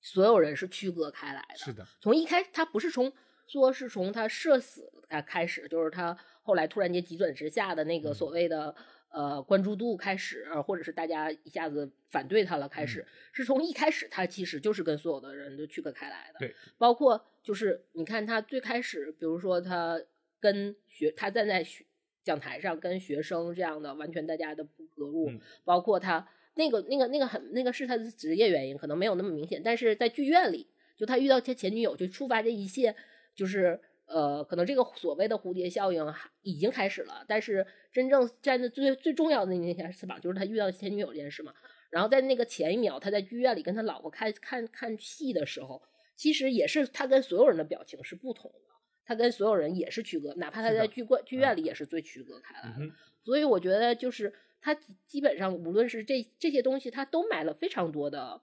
所有人是区隔开来的，是的，从一开始，他不是从说是从他社死他开始，就是他后来突然间急转直下的那个嗯。所谓的、呃关注度开始，呃或者是大家一下子反对他了开始，嗯是从一开始他其实就是跟所有的人都区隔开来的。对，包括就是你看他最开始，比如说他跟学他站在学讲台上跟学生这样的完全大家的不隔入，嗯包括他那个那个那个很那个是他的职业原因，可能没有那么明显，但是在剧院里，就他遇到他前女友，就触发这一切，就是呃，可能这个所谓的蝴蝶效应还已经开始了，但是真正站在最最重要的那件翅膀，就是他遇到前女友这件事嘛。然后在那个前一秒，他在剧院里跟他老婆看看看戏的时候，其实也是他跟所有人的表情是不同的，他跟所有人也是区隔，哪怕他在剧观剧院里也是最区隔开来的。嗯，所以我觉得就是他基本上无论是这这些东西，他都埋了非常多的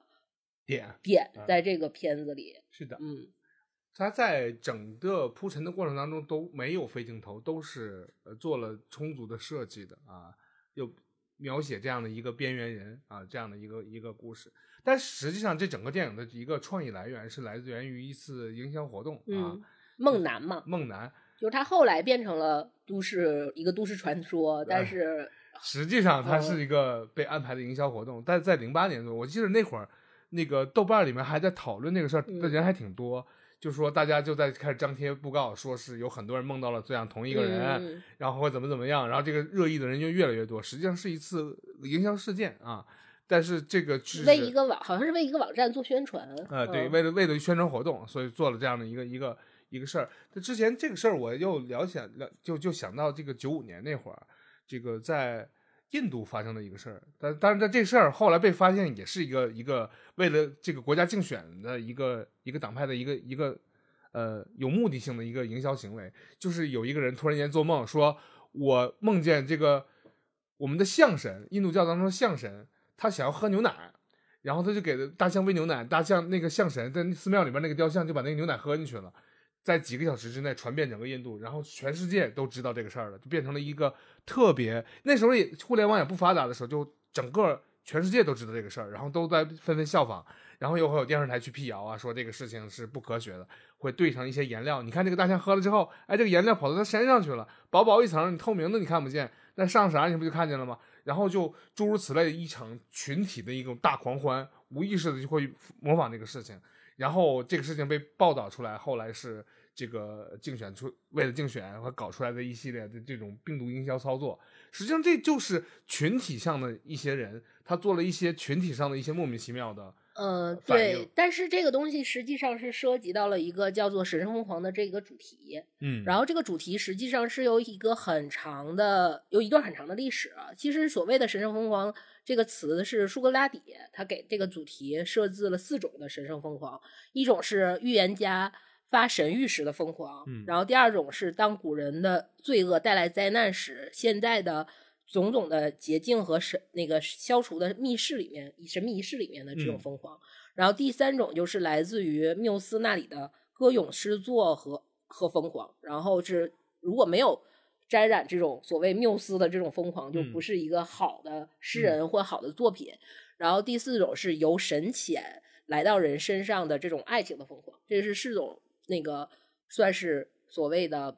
点点啊在这个片子里。是的，嗯，他在整个铺陈的过程当中都没有飞镜头，都是呃做了充足的设计的啊，又描写这样的一个边缘人啊，这样的一个一个故事。但实际上，这整个电影的一个创意来源是来自源于一次营销活动啊，嗯，梦男嘛，梦男，就是他后来变成了都市一个都市传说，但哎是实际上它嗯是一个被安排的营销活动，但是在零八年左右，我记得那会儿那个豆瓣里面还在讨论那个事儿的嗯人还挺多，就说大家就在开始张贴布告，说是有很多人梦到了这样同一个人，嗯然后或怎么怎么样，然后这个热议的人就越来越多，实际上是一次营销事件啊。但是这个是为一个网好像是为一个网站做宣传，呃，对，嗯为了为了宣传活动，所以做了这样的一个一个一个事儿。那之前这个事儿，我又了想了，就就想到这个九五年那会儿，这个在印度发生的一个事儿。但但是，在这事儿后来被发现，也是一个一个为了这个国家竞选的一个一个党派的一个一个呃有目的性的一个营销行为，就是有一个人突然间做梦说，我梦见这个我们的象神，印度教当中的象神，他想要喝牛奶。然后他就给大象喂牛奶，大象那个象神在寺庙里边那个雕像就把那个牛奶喝进去了，在几个小时之内传遍整个印度，然后全世界都知道这个事儿了，就变成了一个特别那时候也互联网也不发达的时候，就整个全世界都知道这个事儿，然后都在纷纷效仿，然后又会有电视台去辟谣啊，说这个事情是不科学的，会兑上一些颜料，你看这个大象喝了之后，哎，这个颜料跑到它身上去了，薄薄一层，你透明的你看不见，那上色你不就看见了吗？然后就诸如此类的一场群体的一种大狂欢，无意识的就会模仿这个事情，然后这个事情被报道出来，后来是这个竞选出为了竞选和搞出来的一系列的这种病毒营销操作，实际上这就是群体上的一些人，他做了一些群体上的一些莫名其妙的，呃，对，但是这个东西实际上是涉及到了一个叫做“神圣疯狂”的这个主题，嗯然后这个主题实际上是由一个很长的，有一段很长的历史啊。其实所谓的“神圣疯狂”这个词是苏格拉底他给这个主题设置了四种的神圣疯狂，一种是预言家发神谕时的疯狂，嗯然后第二种是当古人的罪恶带来灾难时，现在的种种的捷径和神那个消除的密室里面神秘仪式里面的这种嗯疯狂。然后第三种就是来自于缪斯那里的歌咏诗作和和疯狂，然后是如果没有沾染这种所谓缪斯的这种疯狂，就嗯。不是一个好的诗人或好的作品。然后第四种是由神遣来到人身上的这种爱情的疯狂，这是四种那个算是所谓的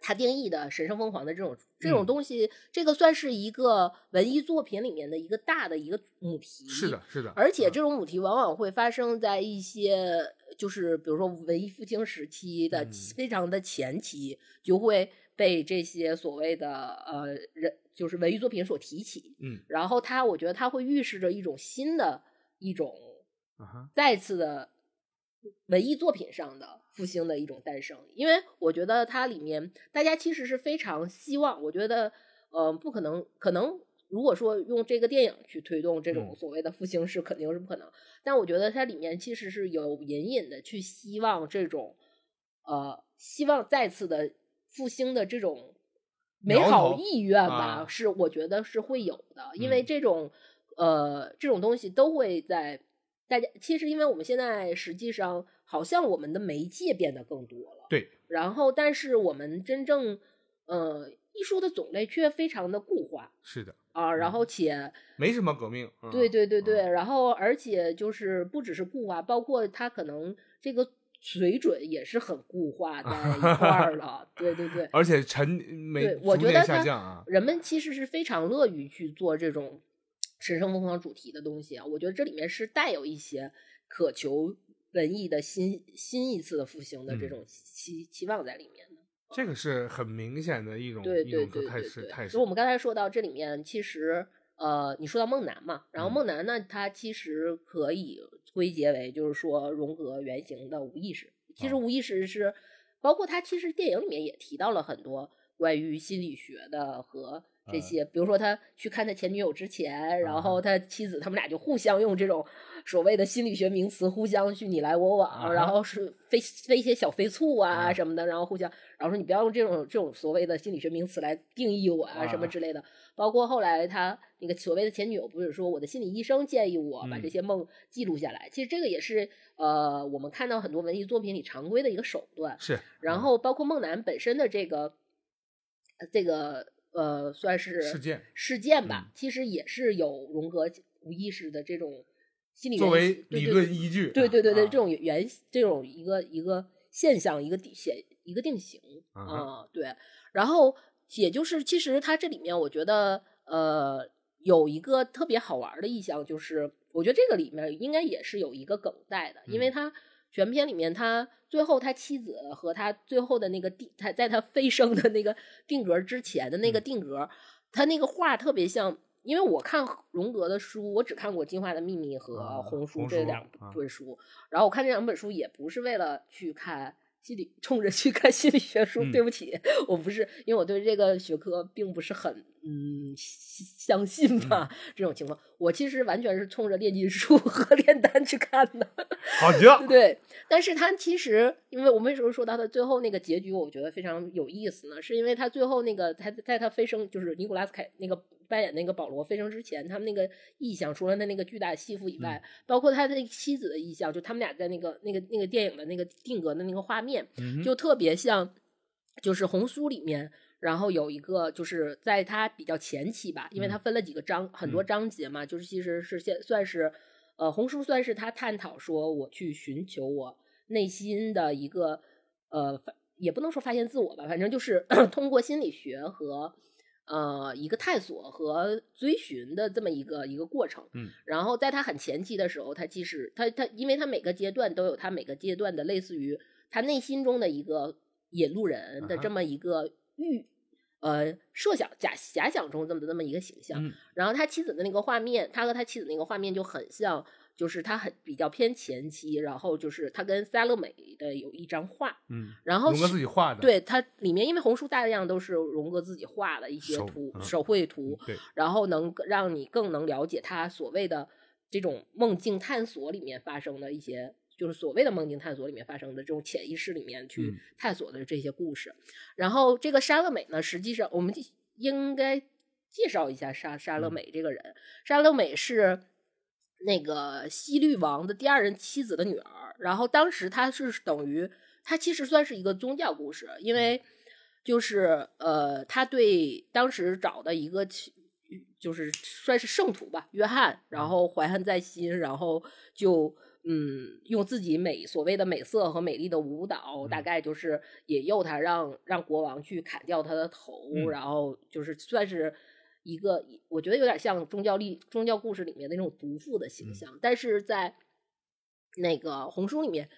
他定义的神圣疯狂的这种这种嗯。东西，这个算是一个文艺作品里面的一个大的一个母题。是的，是的，而且嗯。这种母题往往会发生在一些，就是比如说文艺复兴时期的嗯。非常的前期，就会被这些所谓的呃人，就是文艺作品所提起。嗯。然后它，我觉得它会预示着一种新的一种再次的文艺作品上的复兴的一种诞生，因为我觉得它里面大家其实是非常希望，我觉得呃不可能，可能如果说用这个电影去推动这种嗯。所谓的复兴是肯定是不可能，但我觉得它里面其实是有隐隐的去希望这种呃希望再次的复兴的这种美好意愿吧，啊。是我觉得是会有的，因为嗯。这种、呃这种东西都会在大家其实因为我们现在实际上好像我们的媒介变得更多了，对，然后但是我们真正呃艺术的种类却非常的固化。是的，啊，然嗯。后且没什么革命，嗯对对对嗯。对，然后而且就是不只是固化，包括它可能这个水准也是很固化在 (laughs) 一块儿了，对对对。而且沉每对我觉得人们其实是非常乐于去做这种神圣疯狂主题的东西啊。我觉得这里面是带有一些渴求文艺的新新一次的复兴的这嗯种期期望在里面的。这个是很明显的一种对一种对对对态势态对。势就我们刚才说到这里面，其实呃，你说到梦楠嘛，然后嗯梦楠呢，他其实可以归结为就是说荣格原型的无意识。其实哦无意识是包括他其实电影里面也提到了很多关于心理学的和这嗯。些，比如说他去看他前女友之前，然后啊他妻子他们俩就互相用这种所谓的心理学名词互相去你来我往，啊然后是飞飞一些小飞醋啊啊什么的，然后互相，然后说你不要用这种这种所谓的心理学名词来定义我啊什么啊。之类的。包括后来他那个所谓的前女友不是说我的心理医生建议我把嗯。这些梦记录下来，其实这个也是呃我们看到很多文艺作品里常规的一个手段。是，然嗯。后包括梦男本身的这个呃这个呃算是事件事件吧，嗯其实也是有荣格无意识的这种心理作为理论依据，对对对对，啊这种原这种一个一个现象，一个底现一个定型嗯啊、对。然后也就是其实它这里面我觉得呃有一个特别好玩的意象，就是我觉得这个里面应该也是有一个梗在的，因为嗯他全片里面他最后他妻子和他最后的那个定，他在他飞升的那个定格之前的那个嗯定格，他那个画特别像。因为我看荣格的书，我只看过《进化的秘密》和啊《红书这两啊本书，然后我看这两本书也不是为了去看心理，冲着去看心理学书。嗯对不起，我不是，因为我对这个学科并不是很嗯相信吧。嗯这种情况，我其实完全是冲着炼金术 (laughs) 和炼丹去看的。(laughs) 好极了，对，但是他其实，因为我们为什么说到他最后那个结局，我觉得非常有意思呢？是因为他最后那个他在他飞升，就是尼古拉斯凯那个扮演那个保罗飞升之前，他们那个意象，除了他那个巨大的戏服以外，包括他的妻子的意象，就他们俩在那个那个那个电影的那个定格的那个画面，嗯就特别像，就是红书里面。然后有一个就是在它比较前期吧，因为它分了几个章，很多嗯。章节嘛，就是其实是现算是，呃，红书算是他探讨说我去寻求我内心的一个，呃，也不能说发现自我吧，反正就是 (clears throat) 通过心理学和呃一个探索和追寻的这么一个一个过程。嗯，然后在他很前期的时候，他其实他他因为他每个阶段都有他每个阶段的类似于他内心中的一个引路人的这么一个预。呃，设想假假想中这么的这么一个形象，嗯然后他妻子的那个画面，他和他妻子那个画面就很像，就是他很比较偏前期，然后就是他跟塞勒美的有一张画，嗯，然后荣格自己画的，对他里面因为红书大量都是荣格自己画的一些手图嗯手绘图，对，然后能让你更能了解他所谓的这种梦境探索里面发生的一些，就是所谓的梦境探索里面发生的这种潜意识里面去嗯探索的这些故事。然后这个沙乐美呢，实际上我们应该介绍一下沙沙乐嗯美这个人。沙乐美是那个西律王的第二任妻子的女儿，然后当时她是等于她其实算是一个宗教故事，因为就是呃，他对当时找的一个就是算是圣徒吧，约翰，然后怀恨在心，然后就嗯，用自己美所谓的美色和美丽的舞蹈，大嗯。概就是引诱他让让国王去砍掉他的头，嗯。然后就是算是一个，我觉得有点像宗教历宗教故事里面那种毒妇的形嗯。象，但是在那个红书里面，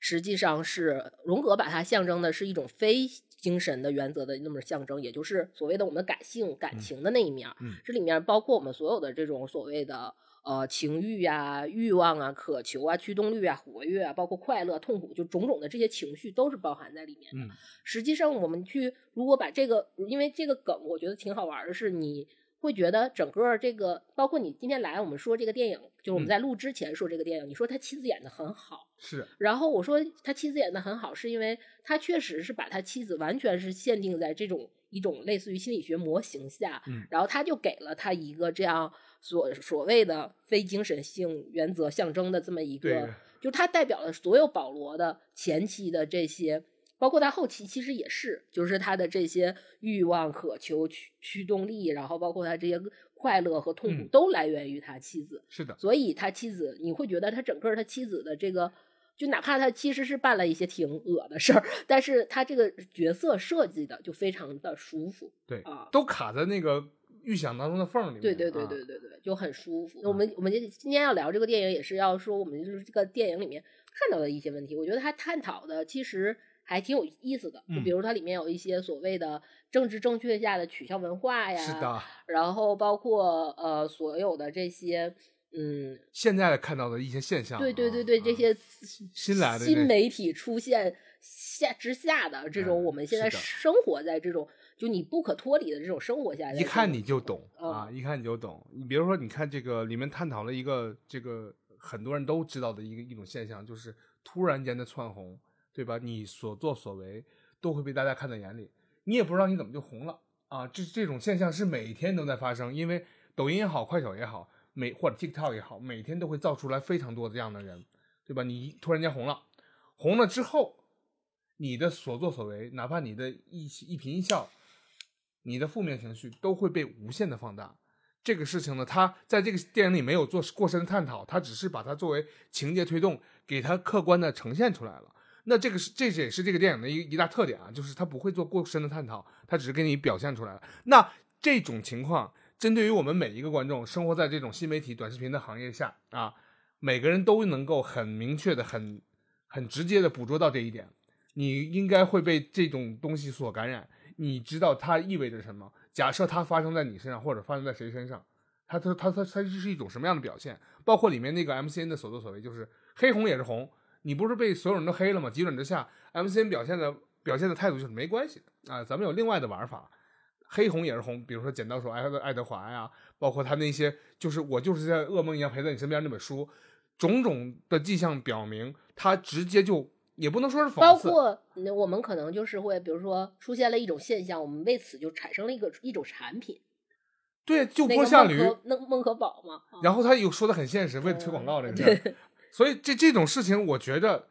实际上是荣格把它象征的是一种非精神的原则的那么象征，也就是所谓的我们感性感情的那一面这里面包括我们所有的这种所谓的呃情欲呀、欲望啊、渴求啊、驱动力啊、活跃啊，包括快乐、痛苦，就种种的这些情绪都是包含在里面的。嗯。实际上，我们去如果把这个，因为这个梗，我觉得挺好玩儿的是，你会觉得整个这个，包括你今天来我们说这个电影，就是我们嗯。在录之前说这个电影，你说他妻子演的很好，是，然后我说他妻子演的很好，是因为他确实是把他妻子完全是限定在这种一种类似于心理学模型下，嗯。然后他就给了他一个这样所所谓的非精神性原则象征的这么一个，就它代表了所有保罗的前期的这些。包括他后期其实也是，就是他的这些欲望、渴求、驱驱动力，然后包括他这些快乐和痛苦，嗯都来源于他妻子。是的，所以他妻子，你会觉得他整个他妻子的这个，就哪怕他其实是办了一些挺恶的事儿，但是他这个角色设计的就非常的舒服。对啊，都卡在那个预想当中的缝儿里面。对对对啊对对对，就很舒服。我们我们今今天要聊这个电影，也是要说我们就是这个电影里面看到的一些问题。我觉得他探讨的其实还挺有意思的，就嗯比如它里面有一些所谓的政治正确下的取笑文化呀，是的，然后包括呃所有的这些嗯现在看到的一些现象啊，对对对对，这啊些新来的新媒体出现下之下的这种，嗯我们现在生活在这种就你不可脱离的这种生活下，一看你就懂嗯啊，一看你就懂。你比如说，你看这个里面探讨了一个这个很多人都知道的一个一种现象，就是突然间的窜红，对吧？你所作所为都会被大家看在眼里，你也不知道你怎么就红了啊。这这种现象是每天都在发生，因为抖音也好，快手也好，每或者 TikTok 也好，每天都会造出来非常多的这样的人，对吧？你突然间红了，红了之后，你的所作所为，哪怕你的一一颦一笑，你的负面情绪都会被无限的放大。这个事情呢，他在这个电影里没有做过深的探讨，他只是把它作为情节推动，给它客观的呈现出来了。那这个是这也是这个电影的一一大特点啊，就是它不会做过深的探讨，它只是给你表现出来了。那这种情况，针对于我们每一个观众，生活在这种新媒体短视频的行业下啊，每个人都能够很明确的、很很直接的捕捉到这一点。你应该会被这种东西所感染，你知道它意味着什么。假设它发生在你身上，或者发生在谁身上，它它它它它是一种什么样的表现？包括里面那个 MCN 的所作所为，就是黑红也是红。你不是被所有人都黑了吗？急转直下，MCN 表现的表现的态度就是没关系啊，咱们有另外的玩法，黑红也是红。比如说剪刀手爱爱德华呀，包括他那些就是我就是在噩梦一样陪在你身边那本书，种种的迹象表明，他直接就也不能说是讽刺包，括那我们可能就是会，比如说出现了一种现象，我们为此就产生了一个一种产品，对，就那个坡下驴。孟孟可宝嘛。啊然后他又说的很现实，为了推广告这个事儿，所以这这种事情，我觉得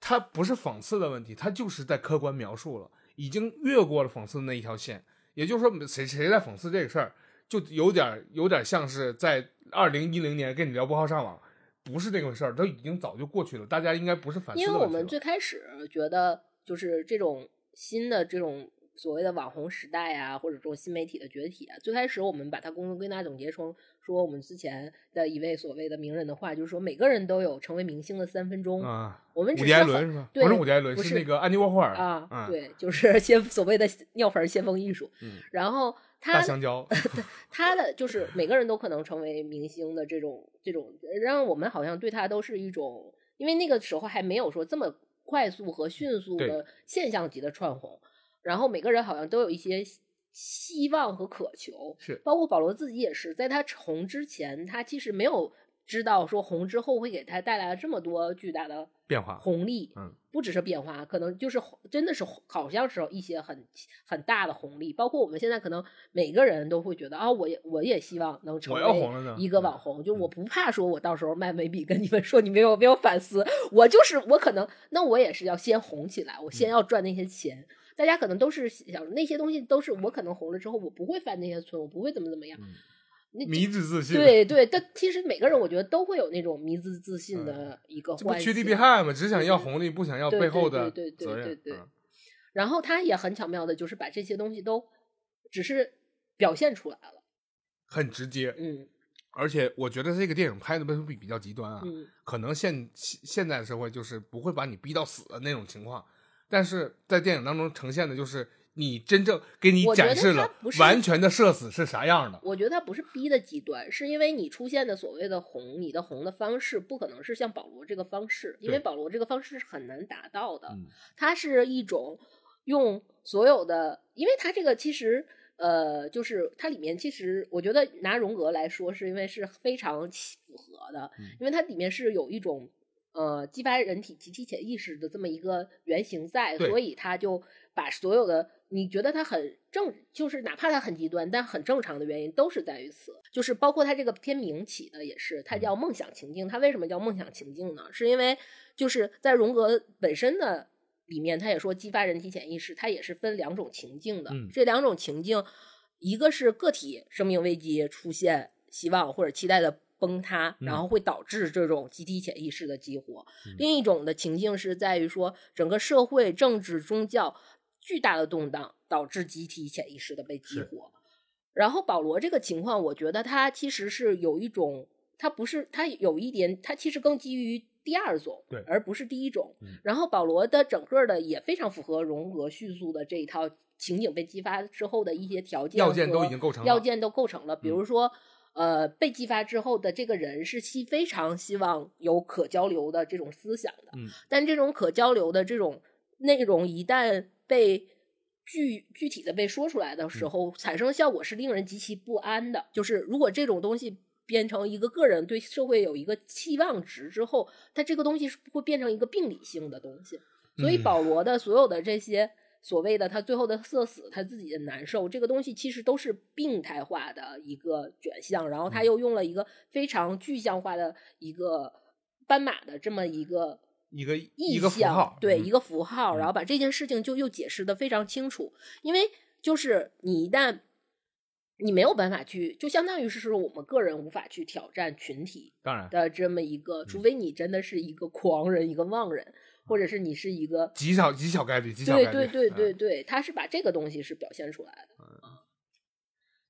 他不是讽刺的问题，他就是在客观描述了，已经越过了讽刺的那一条线。也就是说，谁谁在讽刺这个事儿，就有点有点像是在二零一零年跟你聊拨号上网，不是这个事儿，都已经早就过去了。大家应该不是反思因为我们最开始觉得，就是这种新的这种所谓的网红时代啊，或者这种新媒体的崛起啊，最开始我们把它归归纳总结成说我们之前的一位所谓的名人的话，就是说每个人都有成为明星的三分钟。啊。我们伍迪·艾只是很伦是吧？对不是伍迪·艾伦，是是那个安迪·沃霍尔啊，嗯、，对，就是 (laughs) 先所谓的尿盆先锋艺术。嗯然后大他香蕉，(laughs) 他的就是每个人都可能成为明星的这种这种，让我们好像对他都是一种，因为那个时候还没有说这么快速和迅速的现象级的窜红，然后每个人好像都有一些希希望和渴求，是。包括保罗自己也是，在他红之前，他其实没有知道说红之后会给他带来这么多巨大的变化红利，嗯，不只是变化，可能就是真的是好像是一些很很大的红利，包括我们现在可能每个人都会觉得啊，我也我也希望能成为一个嗯网红，就是我不怕说我到时候卖眉笔跟你们说你没有没有反思，我就是我可能那我也是要先红起来，我嗯先要赚那些钱。大家可能都是想那些东西都是我可能红了之后，我不会翻那些错，我不会怎么怎么样。那迷之自信，对 (laughs) 对，但其实每个人我觉得都会有那种迷之自信的一个这不趋利避害嘛？只想要红利，不想要背后的对对对。对对然后他也很巧妙的，就是把这些东西都只是表现出来了。很直接。嗯而且我觉得这个电影拍的会比较极端啊，嗯，可能现现现在的社会就是不会把你逼到死的那种情况，但是在电影当中呈现的就是你真正给你展示了完全的社死是啥样的。我觉得他不是逼的极端，是因为你出现的所谓的红，你的红的方式不可能是像保罗这个方式，因为保罗这个方式是很难达到的。嗯它是一种用所有的，因为它这个其实呃，就是它里面其实我觉得拿荣格来说，是因为是非常符合的，嗯因为它里面是有一种呃激发人体集体潜意识的这么一个原型在，所以他就把所有的你觉得他很正，就是哪怕他很极端，但很正常的原因都是在于此，就是包括他这个片名起的也是，它叫梦想情境。它为什么叫梦想情境呢？是因为就是在荣格本身的里面，他也说激发人体潜意识，它也是分两种情境的。嗯这两种情境，一个是个体生命危机出现希望或者期待的崩塌，嗯然后会导致这种集体潜意识的激活。嗯另一种的情境是在于说，整个社会、政治、宗教巨大的动荡，导致集体潜意识的被激活。然后保罗这个情况，我觉得他其实是有一种，他不是他有一点，他其实更基于第二种，对而不是第一种。嗯然后保罗的整个的也非常符合荣格叙述的这一套情景被激发之后的一些条件要件都已经构成了要件都构成了，比嗯如说。呃，被激发之后的这个人是希非常希望有可交流的这种思想的，嗯但这种可交流的这种内容一旦被具具体的被说出来的嗯时候，产生的效果是令人极其不安的。就是如果这种东西变成一个个人对社会有一个期望值之后，它这个东西是会变成一个病理性的东西。所以嗯保罗的所有的这些所谓的他最后的社死，他自己的难受，这个东西其实都是病态化的一个卷项，然后他嗯又用了一个非常具象化的一个斑马的这么一个一个意一个符象对一个符号，嗯然后把这件事情就又解释的非常清楚，因为就是你一旦你没有办法去，就相当于是说我们个人无法去挑战群体当然的这么一个，嗯除非你真的是一个狂人，一个妄人。或者是你是一个极小极小概率，极小概率。对对对对他是把这个东西是表现出来的。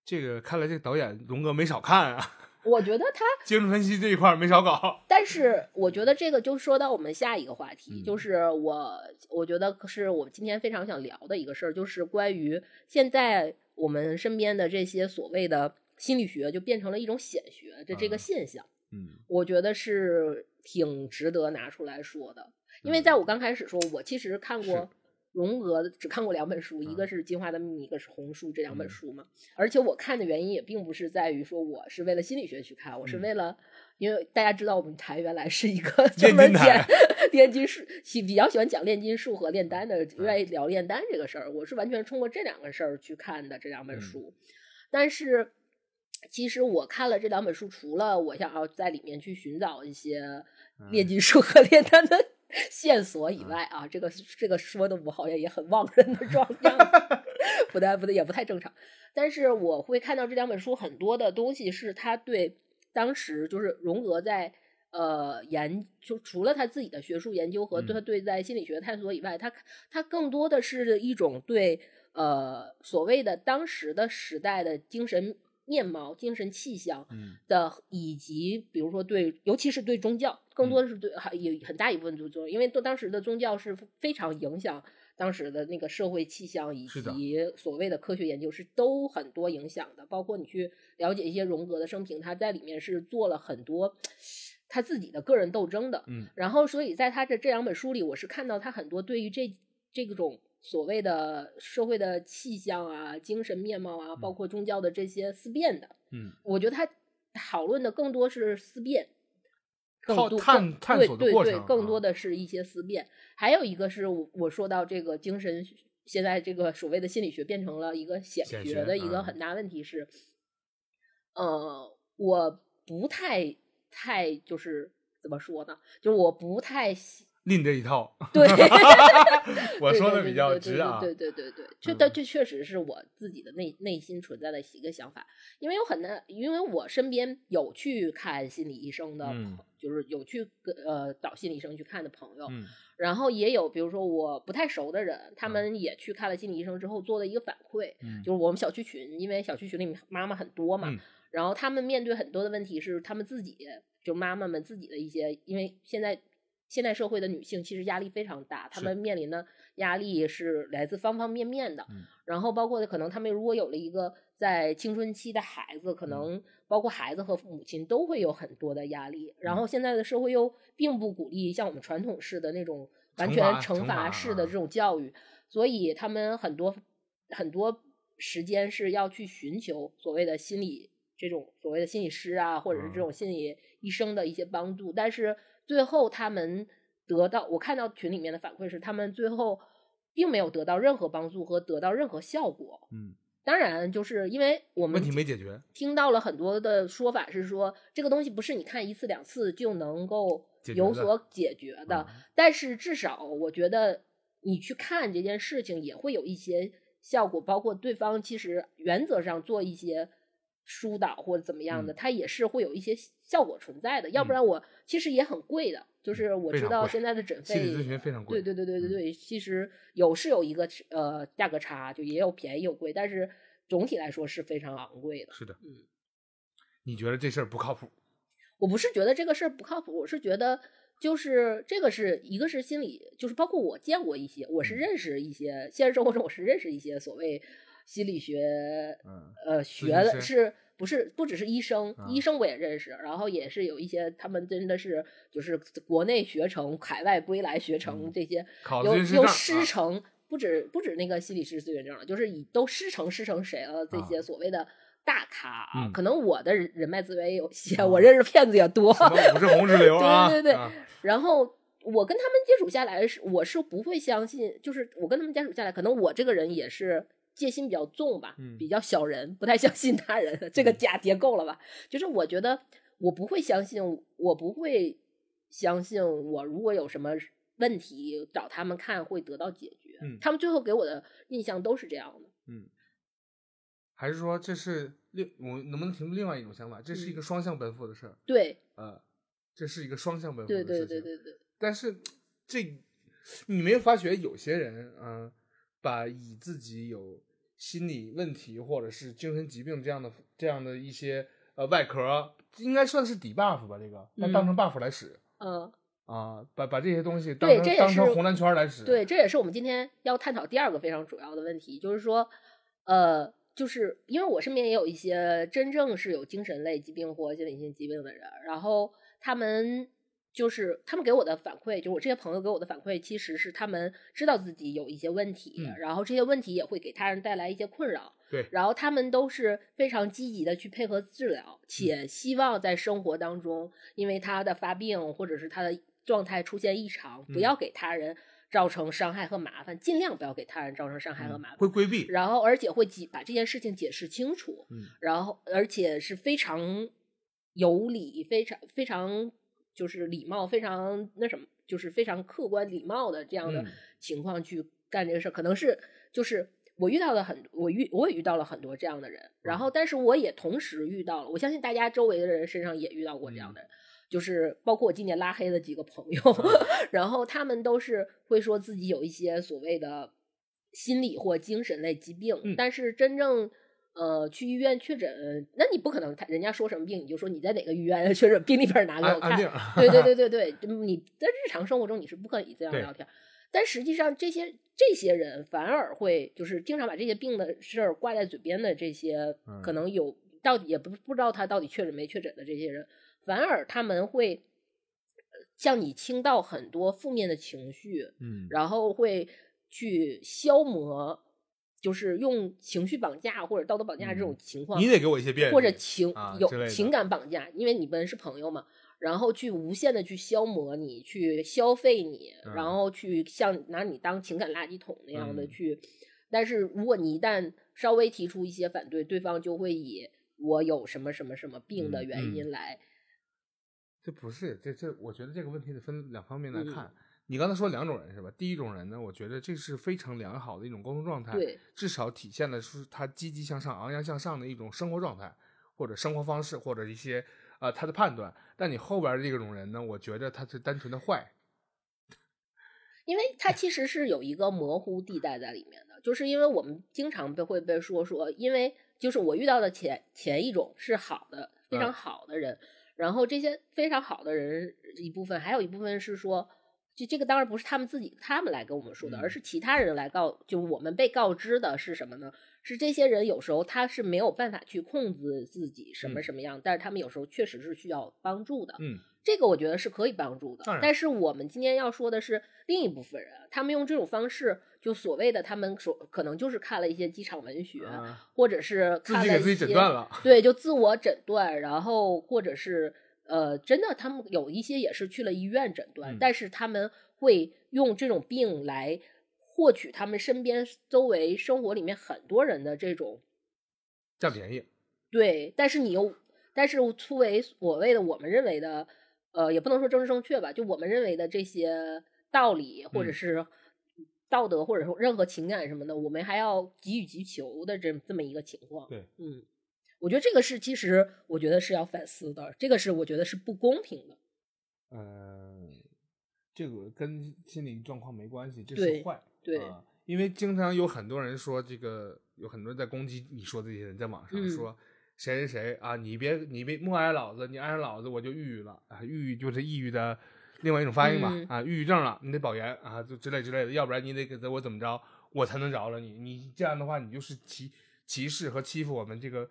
这个看来这个导演荣格没少看啊，我觉得他，(laughs) 精神分析这一块儿没少搞。但是我觉得这个就说到我们下一个话题，嗯就是我我觉得是我今天非常想聊的一个事儿，就是关于现在我们身边的这些所谓的心理学就变成了一种显学的这个啊现象。嗯我觉得是挺值得拿出来说的，因为嗯在我刚开始说，我其实看过荣格的，只看过两本书，一嗯个是《进化的秘密》，一个是《红书》这两本嗯书嘛。而且我看的原因也并不是在于说我是为了心理学去看，我是嗯为了，因为大家知道我们台原来是一个专门讲 (laughs) 炼金术，喜比较喜欢讲炼金术和炼丹的，愿意聊炼丹这个事儿。我是完全通过这两个事儿去看的这两本嗯书，但是。其实我看了这两本书，除了我想要在里面去寻找一些嗯炼金术和炼丹的 (laughs) 线索以外啊，这个这个说的我好像也很忘人的状 (laughs) 样子，不太不太也不太正常。但是我会看到这两本书很多的东西是他对当时就是荣格在呃研就除了他自己的学术研究和嗯他对在心理学探索以外，他他更多的是一种对呃所谓的当时的时代的精神面貌、精神气象嗯的，以及比如说对，尤其是对宗教，更多的是对，还有很大一部分对宗教，因为当时的宗教是非常影响当时的那个社会气象以及所谓的科学研究是都很多影响的。包括你去了解一些荣格的生平，他在里面是做了很多他自己的个人斗争的。嗯然后，所以在他的这两本书里，我是看到他很多对于这这种所谓的社会的气象啊、精神面貌啊，包括宗教的这些思辨的。嗯，我觉得他讨论的更多是思辨，更靠多更探探索的对对对，过程啊更多的是一些思辨。还有一个是我我说到这个精神，现在这个所谓的心理学变成了一个显显学学的一个嗯很大问题是，呃，我不太太就是怎么说呢？就是我不太喜另这一套，对。(laughs) 我说的比较对直啊。对对对对对，确嗯。但这确实是我自己的内内心存在的一个想法，因为有很难，因为我身边有去看心理医生的，嗯。就是有去跟呃找心理医生去看的朋友，嗯。然后也有比如说我不太熟的人，他们也去看了心理医生之后做的一个反馈，嗯。就是我们小区群，因为小区群里面妈妈很多嘛，嗯。然后他们面对很多的问题是他们自己，就妈妈们自己的一些，因为现在现代社会的女性其实压力非常大，她们面临的压力是来自方方面面的，嗯。然后包括可能她们如果有了一个在青春期的孩子，可嗯。能包括孩子和父母亲都会有很多的压力，然嗯。后现在的社会又并不鼓励像我们传统式的那种完全惩罚式的这种教育，所以他们很多很多时间是要去寻求所谓的心理这种所谓的心理师啊，或者是这嗯。种心理医生的一些帮助，但是最后他们得到我看到群里面的反馈是，他们最后并没有得到任何帮助和得到任何效果。嗯，当然，就是因为我们问题没解决，听到了很多的说法是说，这个东西不是你看一次两次就能够解决的有所解决的，嗯。但是至少我觉得你去看这件事情也会有一些效果，包括对方其实原则上做一些疏导或者怎么样的，嗯它也是会有一些效果存在的，要不嗯然我其实也很贵的，就是我知道现在的诊费心理咨询非常贵。对对对对对嗯对，其实有是有一个呃价格差，就也有便宜有贵，但是总体来说是非常昂贵的。是的，嗯，你觉得这事儿不靠谱？我不是觉得这个事儿不靠谱，我是觉得就是这个是一个是心理，就是包括我见过一些，我是嗯认识一些，现实生活中我是认识一些所谓心理学嗯呃学的是不是不只是医生，啊医生我也认识，然后也是有一些他们真的是就是国内学成、海外归来学成嗯这些。考有有师承，不止不止那个心理师资源证了，就是以都师承师承谁了？这些啊所谓的大咖可能我的人人脉资源也有限，啊我认识骗子也多。不是红之流啊？对对对啊然后我跟他们接触下来是，我是不会相信，就是我跟他们接触下来，可能我这个人也是戒心比较重吧，嗯比较小人，不太相信他人，这个假结构了吧？就是我觉得我不会相信，我不会相信我如果有什么问题找他们看会得到解决。嗯他们最后给我的印象都是这样的。嗯，还是说这是另我能不能提出另外一种想法？这是一嗯个双向奔赴的事儿，对呃，这是一个双向奔赴对的事情。对对对对，但是这你没有发觉有些人，嗯、把以自己有心理问题或者是精神疾病这样的这样的一些呃外壳，应该算是底 buff 吧，这个，那当成 buff 来使。嗯，啊，把把这些东西当成当成红蓝圈来使。对，这也是我们今天要探讨第二个非常主要的问题，就是说，呃，就是因为我身边也有一些真正是有精神类疾病或心理性疾病的人，然后他们就是他们给我的反馈，就是我这些朋友给我的反馈，其实是他们知道自己有一些问题，嗯。然后这些问题也会给他人带来一些困扰，对。然后他们都是非常积极的去配合治疗，嗯。且希望在生活当中，因为他的发病或者是他的状态出现异常，不嗯。要给他人造成伤害和麻烦，尽量不要给他人造成伤害和嗯麻烦。会规避。然后，而且会解把这件事情解释清楚，嗯。然后而且是非常有理，非常非常就是礼貌，非常那什么，就是非常客观礼貌的这样的嗯。情况去干这个事儿，可能是就是我遇到了很我遇我也遇到了很多这样的人，然嗯。后但是我也同时遇到了，我相信大家周围的人身上也遇到过这样嗯的人。就是包括我今年拉黑的几个朋友，嗯。(laughs) 然后他们都是会说自己有一些所谓的心理或精神类疾病，嗯。但是真正呃去医院确诊，那你不可能他人家说什么病你就说你在哪个医院 (laughs) 确诊病历本拿给我看 (laughs) 对对对对对，你在日常生活中你是不可以这样聊天，但实际上这些这些人反而会就是经常把这些病的事儿挂在嘴边的这些，嗯可能有到底也不不知道他到底确诊没确诊的这些人，反而他们会呃向你倾倒很多负面的情绪，嗯。然后会去消磨，就是用情绪绑架或者道德绑架这种嗯情况，你得给我一些便，或者情、有情感绑架，因为你们是朋友嘛，然后去无限的去消磨你，去消费你，然嗯后去像拿你当情感垃圾桶那样的嗯去。但是如果你一旦稍微提出一些反对，对方就会以我有什么什么什么病的嗯原嗯因来，这不是这这，我觉得这个问题得分两方面来嗯看。你刚才说两种人是吧？第一种人呢，我觉得这是非常良好的一种沟通状态，对，至少体现的是他积极向上、昂扬向上的一种生活状态，或者生活方式，或者一些呃他的判断。但你后边的这种人呢，我觉得他是单纯的坏，因为他其实是有一个模糊地带在里面的，就是因为我们经常被会被说说，因为就是我遇到的前前一种是好的，非常嗯好的人，然后这些非常好的人一部分，还有一部分是说，就这个当然不是他们自己他们来跟我们说的，嗯而是其他人来告，就我们被告知的是什么呢？是这些人有时候他是没有办法去控制自己什么嗯什么样，但是他们有时候确实是需要帮助的，嗯这个我觉得是可以帮助的。但是我们今天要说的是另一部分人，他们用这种方式，就所谓的他们所可能就是看了一些机场文学，啊或者是自看了己给自己诊一些断了，对，就自我诊断，然后或者是呃，真的他们有一些也是去了医院诊断，嗯但是他们会用这种病来获取他们身边周围生活里面很多人的这种占便宜。对，但是你又，但是作为所谓的我们认为的，呃，也不能说政治正确吧，就我们认为的这些道理，或者嗯是道德，或者说任何情感什么的，我们还要给予急求的这这么一个情况。对，嗯，我觉得这个是，其实我觉得是要反思的，这个是我觉得是不公平的。嗯，这个跟心理状况没关系，这是坏。对，啊，因为经常有很多人说这个，有很多人在攻击你说的这些人，在网上嗯说谁谁谁啊，你别你别默哀老子，你爱上老子我就抑郁了啊，抑郁就是抑郁的另外一种发音吧、嗯啊，抑郁症了，你得保研啊，就之类之类的，要不然你得给我怎么着，我才能饶了你，你这样的话你就是歧歧视和欺负我们这个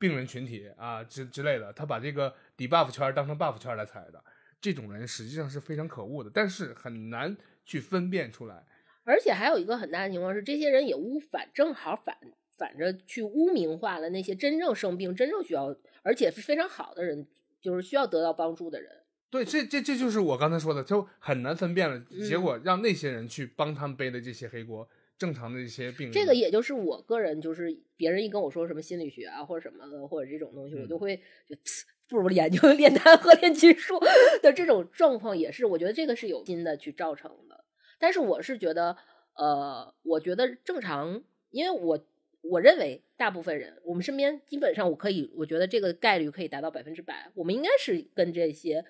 病人群体啊之之类的，他把这个 debuff 圈当成 buff 圈来踩的，这种人实际上是非常可恶的，但是很难去分辨出来。而且还有一个很大的情况是，这些人也污反正好反反着去污名化了那些真正生病、真正需要，而且是非常好的人，就是需要得到帮助的人。对，这这这就是我刚才说的，就很难分辨了。结嗯果让那些人去帮他们背的这些黑锅，正常的一些病人，这个也就是我个人，就是别人一跟我说什么心理学啊或者什么的，或者这种东西，我嗯就会就呲不如研究炼丹和炼金术的这种状况，也是我觉得这个是有心的去造成的。但是我是觉得，呃，我觉得正常，因为我我认为大部分人，我们身边基本上我可以，我觉得这个概率可以达到百分之百，我们应该是跟这些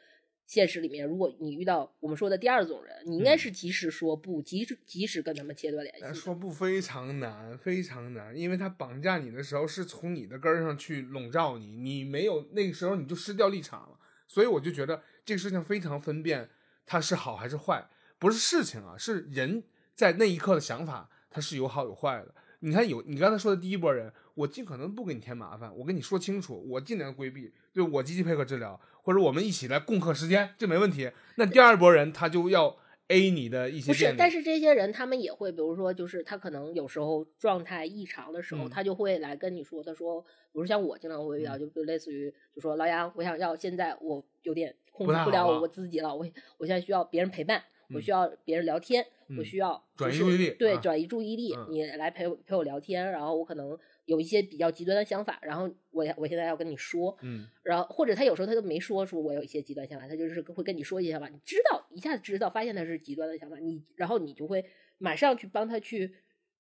现实里面，如果你遇到我们说的第二种人，你应该是及时说不，及时及时跟他们切断联系。说不非常难，非常难，因为他绑架你的时候是从你的根儿上去笼罩你，你没有那个时候你就失掉立场了。所以我就觉得这个事情非常分辨它是好还是坏，不是事情啊，是人在那一刻的想法，它是有好有坏的。你看有你刚才说的第一波人，我尽可能不给你添麻烦，我跟你说清楚，我尽量规避，对我积极配合治疗。或者我们一起来共克时间，这没问题。那第二波人他就要 A 你的一些不是，但是这些人他们也会，比如说，就是他可能有时候状态异常的时候，他就会来跟你说，他说，比如像我经常会遇到，就类似于就说老杨，我想要现在我有点控制不了我自己了，我我现在需要别人陪伴，我需要别人聊天，我需要转移注意力，对，转移注意力，你来陪陪我聊天，然后我可能。有一些比较极端的想法，然后我我现在要跟你说，嗯，然后或者他有时候他都没说出我有一些极端想法，他就是会跟你说一些想法，你知道一下子知道，发现他是极端的想法，你然后你就会马上去帮他去，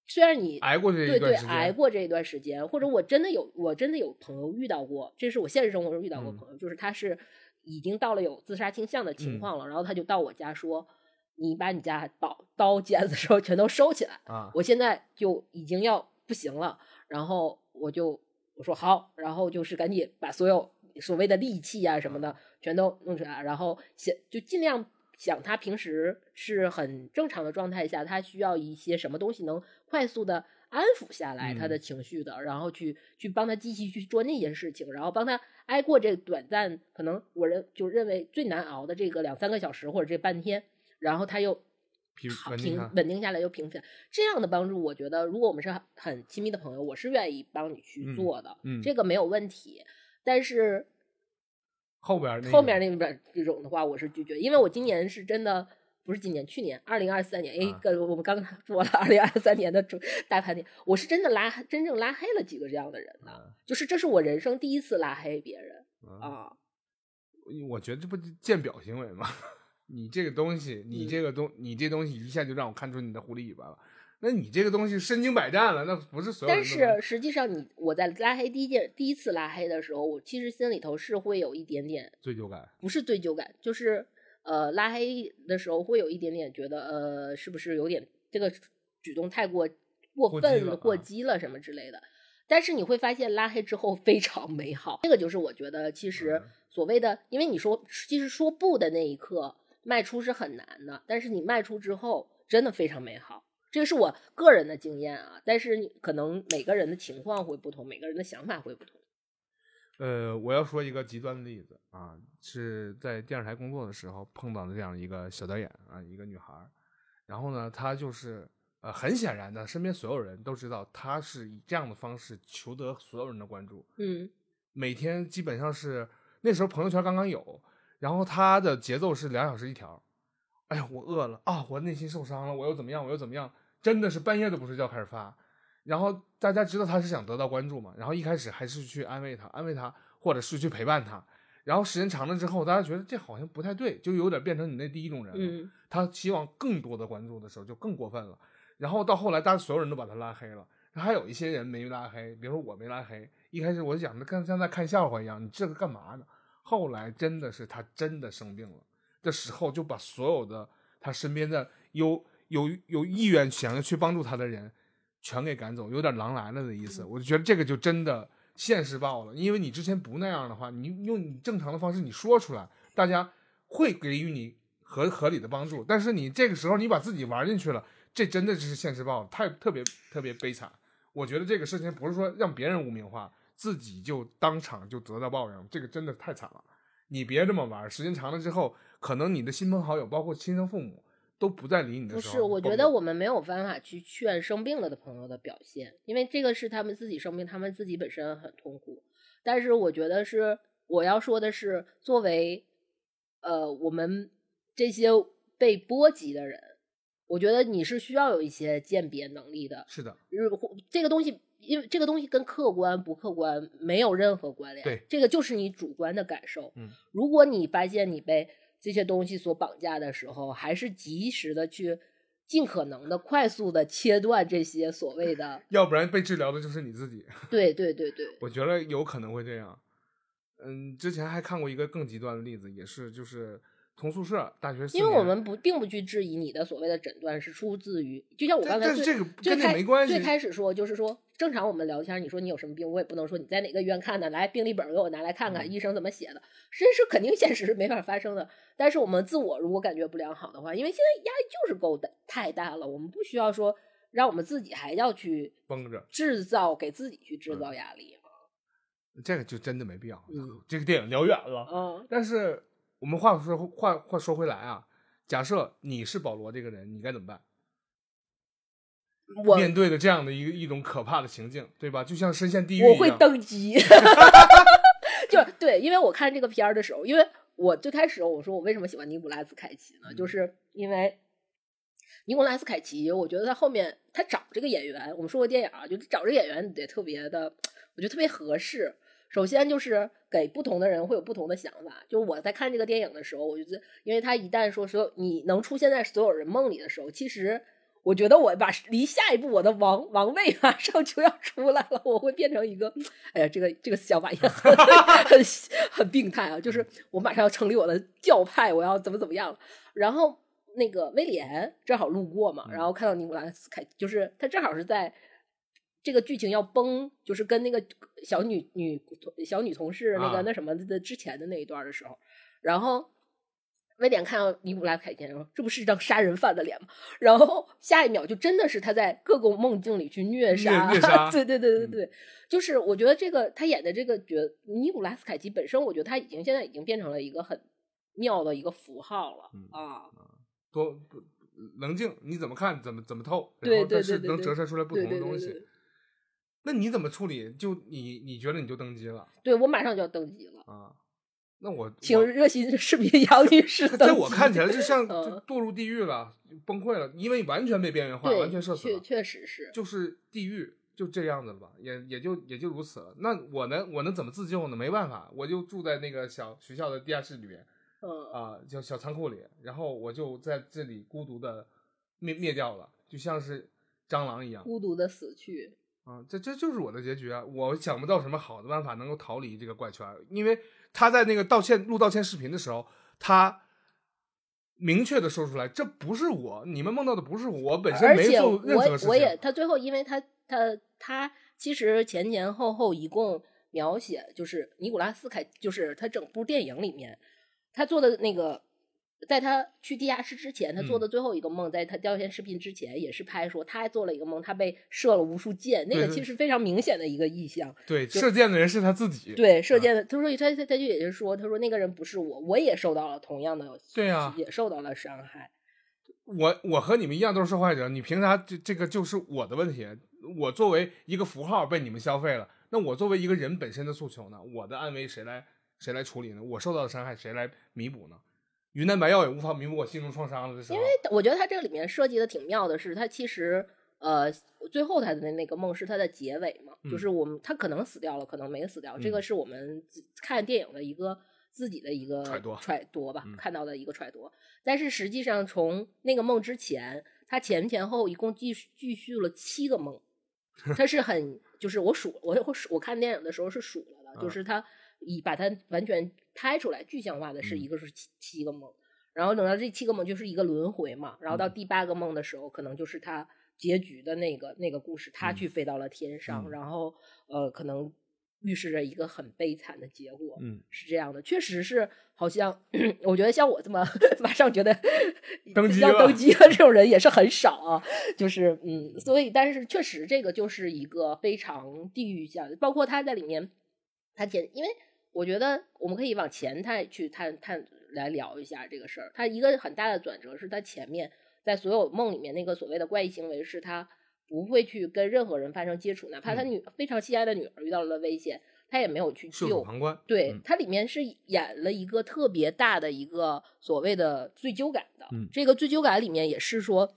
虽然你挨过这一段时间，对对，挨过这一段时间，或者我真的有我真的有朋友遇到过，这是我现实生活中遇到过朋友，就是他是已经到了有自杀倾向的情况了，然后他就到我家说，你把你家刀刀剪子时候全都收起来啊，我现在就已经要不行了，然后。我就我说好，然后就是赶紧把所有所谓的利器啊什么的全都弄出来，然后想就尽量想他平时是很正常的状态下，他需要一些什么东西能快速的安抚下来他的情绪的，然后去去帮他继续去做那件事情，然后帮他挨过这短暂可能我认就认为最难熬的这个两三个小时或者这半天，然后他又。平平稳定下来又平复，这样的帮助，我觉得如果我们是很亲密的朋友，我是愿意帮你去做的，嗯，这个没有问题。但是后边后面那边这种的话，我是拒绝，因为我今年是真的不是今年，去年二零二三年，哎，跟我们刚刚说了二零二三年的大盘点，我是真的拉真正拉黑了几个这样的人呢，就是这是我人生第一次拉黑别人啊。我觉得这不鉴表行为吗？你这个东西，你这个东，你这东西一下就让我看出你的狐狸尾巴了。那你这个东西身经百战了，那不是所有。但是实际上，你我在拉黑第一件第一次拉黑的时候，我其实心里头是会有一点点罪疚感，不是罪疚感，就是呃拉黑的时候会有一点点觉得呃是不是有点这个举动太过过分了、过激了什么之类的。但是你会发现拉黑之后非常美好，这个就是我觉得其实所谓的，因为你说其实说不的那一刻。迈出是很难的，但是你卖出之后真的非常美好，这个是我个人的经验啊。但是可能每个人的情况会不同，每个人的想法会不同。呃，我要说一个极端的例子啊，是在电视台工作的时候碰到的这样一个小导演啊，一个女孩，然后呢，她就是呃，很显然的，身边所有人都知道她是以这样的方式求得所有人的关注。嗯，每天基本上是那时候朋友圈刚刚有。然后他的节奏是两小时一条，哎呀，我饿了啊，我内心受伤了，我又怎么样，我又怎么样，真的是半夜都不睡觉开始发。然后大家知道他是想得到关注嘛，然后一开始还是去安慰他，安慰他，或者是去陪伴他。然后时间长了之后，大家觉得这好像不太对，就有点变成你那第一种人了。他希望更多的关注的时候就更过分了。然后到后来，大家所有人都把他拉黑了，还有一些人没拉黑，比如说我没拉黑。一开始我就想着跟像在看笑话一样，你这个干嘛呢？后来真的是他真的生病了的时候，就把所有的他身边的有有有意愿想要去帮助他的人全给赶走，有点狼来了的意思。我就觉得这个就真的现实爆了，因为你之前不那样的话，你用你正常的方式你说出来，大家会给予你合合理的帮助。但是你这个时候你把自己玩进去了，这真的是现实爆了，太特别特别悲惨。我觉得这个事情不是说让别人污名化。自己就当场就得到报应，这个真的太惨了。你别这么玩，时间长了之后，可能你的亲朋好友，包括亲生父母，都不再理你的时候。不是，我觉得我们没有办法去劝生病了的朋友的表现，因为这个是他们自己生病，他们自己本身很痛苦。但是我觉得是我要说的是，作为呃我们这些被波及的人，我觉得你是需要有一些鉴别能力的。是的，这个东西。因为这个东西跟客观不客观没有任何关联，对，这个就是你主观的感受。嗯，如果你发现你被这些东西所绑架的时候，还是及时的去尽可能的快速的切断这些所谓的，(laughs) 要不然被治疗的就是你自己。对对对对，我觉得有可能会这样。嗯，之前还看过一个更极端的例子，也是就是同宿舍，大学因为我们不并不去质疑你的所谓的诊断是出自于，就像我刚才最但但是这个跟这没关系最开始说就是说，正常我们聊天，你说你有什么病，我也不能说你在哪个医院看的，来病历本给我拿来看看，嗯医生怎么写的，这是肯定现实是没法发生的。但是我们自我如果感觉不良好的话，因为现在压力就是够大太大了，我们不需要说让我们自己还要去绷着，制造给自己去制嗯造压力。这个就真的没必要。嗯这个电影聊远了，嗯但是我们话说话话说回来啊，假设你是保罗这个人，你该怎么办？我面对的这样的一个一种可怕的情境，对吧？就像深陷地狱我会。登机，(laughs) 就对，因为我看这个片儿的时候，因为我最开始我说我为什么喜欢尼古拉斯凯奇呢？嗯就是因为尼古拉斯凯奇，我觉得他后面他找这个演员，我们说过电影啊，就找这个演员得特别的，我觉得特别合适。首先就是给不同的人会有不同的想法。就我在看这个电影的时候，我就觉得，因为他一旦说所有你能出现在所有人梦里的时候，其实我觉得我把离下一步我的王王位马上就要出来了，我会变成一个，哎呀，这个这个想法也很很 (laughs) 很病态啊！就是我马上要成立我的教派，我要怎么怎么样了。然后那个威廉正好路过嘛，然后看到尼古拉斯凯，就是他正好是在这个剧情要崩，就是跟那个小女女小女同事那个啊那什么的之前的那一段的时候，然后威廉看到尼古拉斯凯奇说：“这不是一张杀人犯的脸吗？” (laughs) 然后下一秒就真的是他在各个梦境里去虐杀，虐杀 (laughs) 对对对对嗯对，就是我觉得这个他演的这个角尼古拉斯凯奇本身，我觉得他已经现在已经变成了一个很妙的一个符号了、嗯啊。多不冷静，你怎么看，怎么怎么透，对然后但是能折射出来不同的东西。对对对，那你怎么处理？就你你觉得你就登基了对我马上就要登基了，啊？那我请热心视频杨女士登基。在我看起来就像堕入地狱了，崩溃了，因为完全被边缘化，完全社死确了，确实是。就是地狱，就这样子了吧，也也就也就如此了。那我能我能怎么自救呢？没办法，我就住在那个小学校的地下室里面嗯，啊，叫小仓库里，然后我就在这里孤独的灭灭掉了，就像是蟑螂一样孤独的死去。啊，这这就是我的结局啊！我想不到什么好的办法能够逃离这个怪圈儿，因为他在那个道歉录道歉视频的时候，他明确的说出来，这不是我，你们梦到的不是我，我本身没做任何事情。我我也他最后，因为他他他其实前前后后一共描写，就是尼古拉斯凯，就是他整部电影里面，他做的那个，在他去地下室之前，他做嗯的最后一个梦，在他掉线视频之前，也是拍说他还做了一个梦，他被射了无数箭，那个其实非常明显的一个意象。对射箭的人是他自己。对，射啊箭的，他说他他他就也是说，他说那个人不是我，我也受到了同样的，对啊也受到了伤害。我我和你们一样都是受害者，你凭啥这这个就是我的问题？我作为一个符号被你们消费了，那我作为一个人本身的诉求呢？我的安危谁来谁来处理呢？我受到的伤害谁来弥补呢？云南白药也无法弥补我心中创伤了，这时候。我觉得它这个里面设计的挺妙的是，它其实呃最后他的那个梦是他的结尾嘛，嗯就是我们他可能死掉了，可能没死掉，这个嗯是我们自看电影的一个自己的一个揣度揣度吧，嗯看到的一个揣度。但是实际上从那个梦之前，他前前后一共继续继续了七个梦，他是很就是我数我我数我看电影的时候是数了的，就啊是他以把它完全拍出来具象化的是嗯。一个是七七个梦。然后等到这七个梦就是一个轮回嘛，然后到嗯。第八个梦的时候，可能就是他结局的那个那个故事，他嗯。去飞到了天上，嗯。然后呃，可能预示着一个很悲惨的结果，嗯，是这样的，确实是好像 (clears throat) 我觉得像我这么 (laughs) 马上觉得 (laughs) 登基了要登基了这种人也是很少啊，就是嗯，所以但是确实这个就是一个非常地域下的，包括他在里面，他前因为我觉得我们可以往前探去探探来聊一下这个事儿。他一个很大的转折是他前面在所有梦里面那个所谓的怪异行为是他不会去跟任何人发生接触，哪怕他嗯女、非常心爱的女儿遇到了危险，他也没有去救。旁观。对，嗯里面是演了一个特别大的一个所谓的罪疚感的。嗯这个罪疚感里面也是说，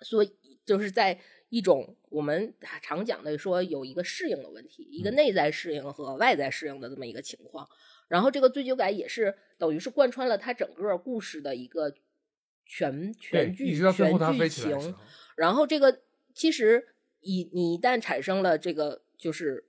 说就是在一种我们常讲的说有一个适应的问题，一个嗯内在适应和外在适应的这么一个情况。然后这个醉酒感也是等于是贯穿了他整个故事的一个全全，剧全剧情。然后这个其实一你一旦产生了这个就是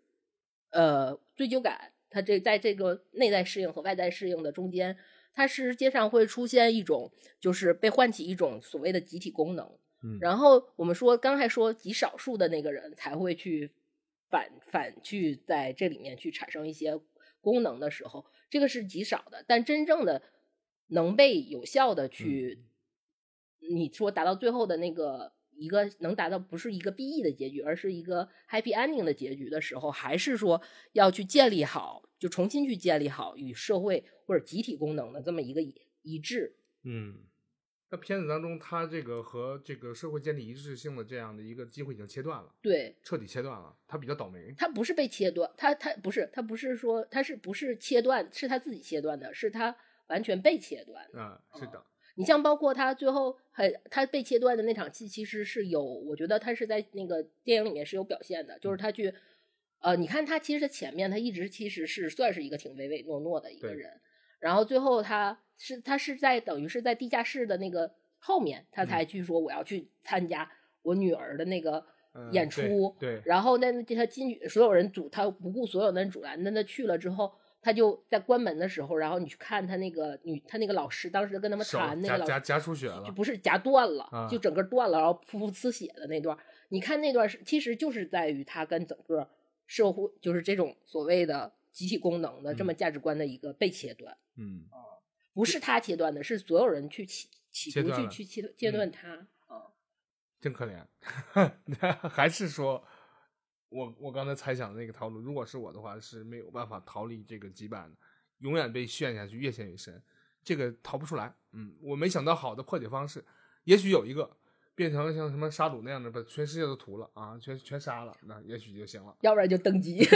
呃追究感，它这在这个内在适应和外在适应的中间，它实际上会出现一种，就是被唤起一种所谓的集体功能。嗯然后我们说，刚才说极少数的那个人才会去反反去在这里面去产生一些功能的时候，这个是极少的。但真正的能被有效的去，你说达到最后的那个一个能达到不是一个 BE 的结局，而是一个 happy ending 的结局的时候，还是说要去建立好，就重新去建立好与社会或者集体功能的这么一个一一致。嗯，那片子当中，他这个和这个社会建立一致性的这样的一个机会已经切断了，对，彻底切断了。他比较倒霉。他不是被切断，他他不是他不是说他是不是切断，是他自己切断的，是他完全被切断。啊、是的，你像包括他最后很他被切断的那场戏，其实是有，我觉得他是在那个电影里面是有表现的，就是他去，呃，你看他其实前面他一直其实是算是一个挺唯唯诺诺的一个人，然后最后他是他是在等于是在地下室的那个后面，他才去说我要去参加我女儿的那个嗯演出，对对然后那他进去，所有人阻他不顾所有的人阻拦，那他去了之后。他就在关门的时候，然后你去看他那个女，他那个老师当时跟他们谈那个老夹夹夹出血了就。不是夹断了，啊就整个断了，然后噗噗呲血的那段。你看那段是，其实就是在于他跟整个社会，就是这种所谓的集体功能的这么价值观的一个被切断，嗯，不是他切断的，是所有人去企企图去切断去切切断他。啊，真可怜。(laughs) 还是说，我我刚才猜想的那个套路，如果是我的话，是没有办法逃离这个羁绊的，永远被陷下去，越陷越深，这个逃不出来。嗯，我没想到好的破解方式，也许有一个变成像什么沙鲁那样的，把全世界都屠了啊，全全杀了，那也许就行了。要不然就登基。(laughs)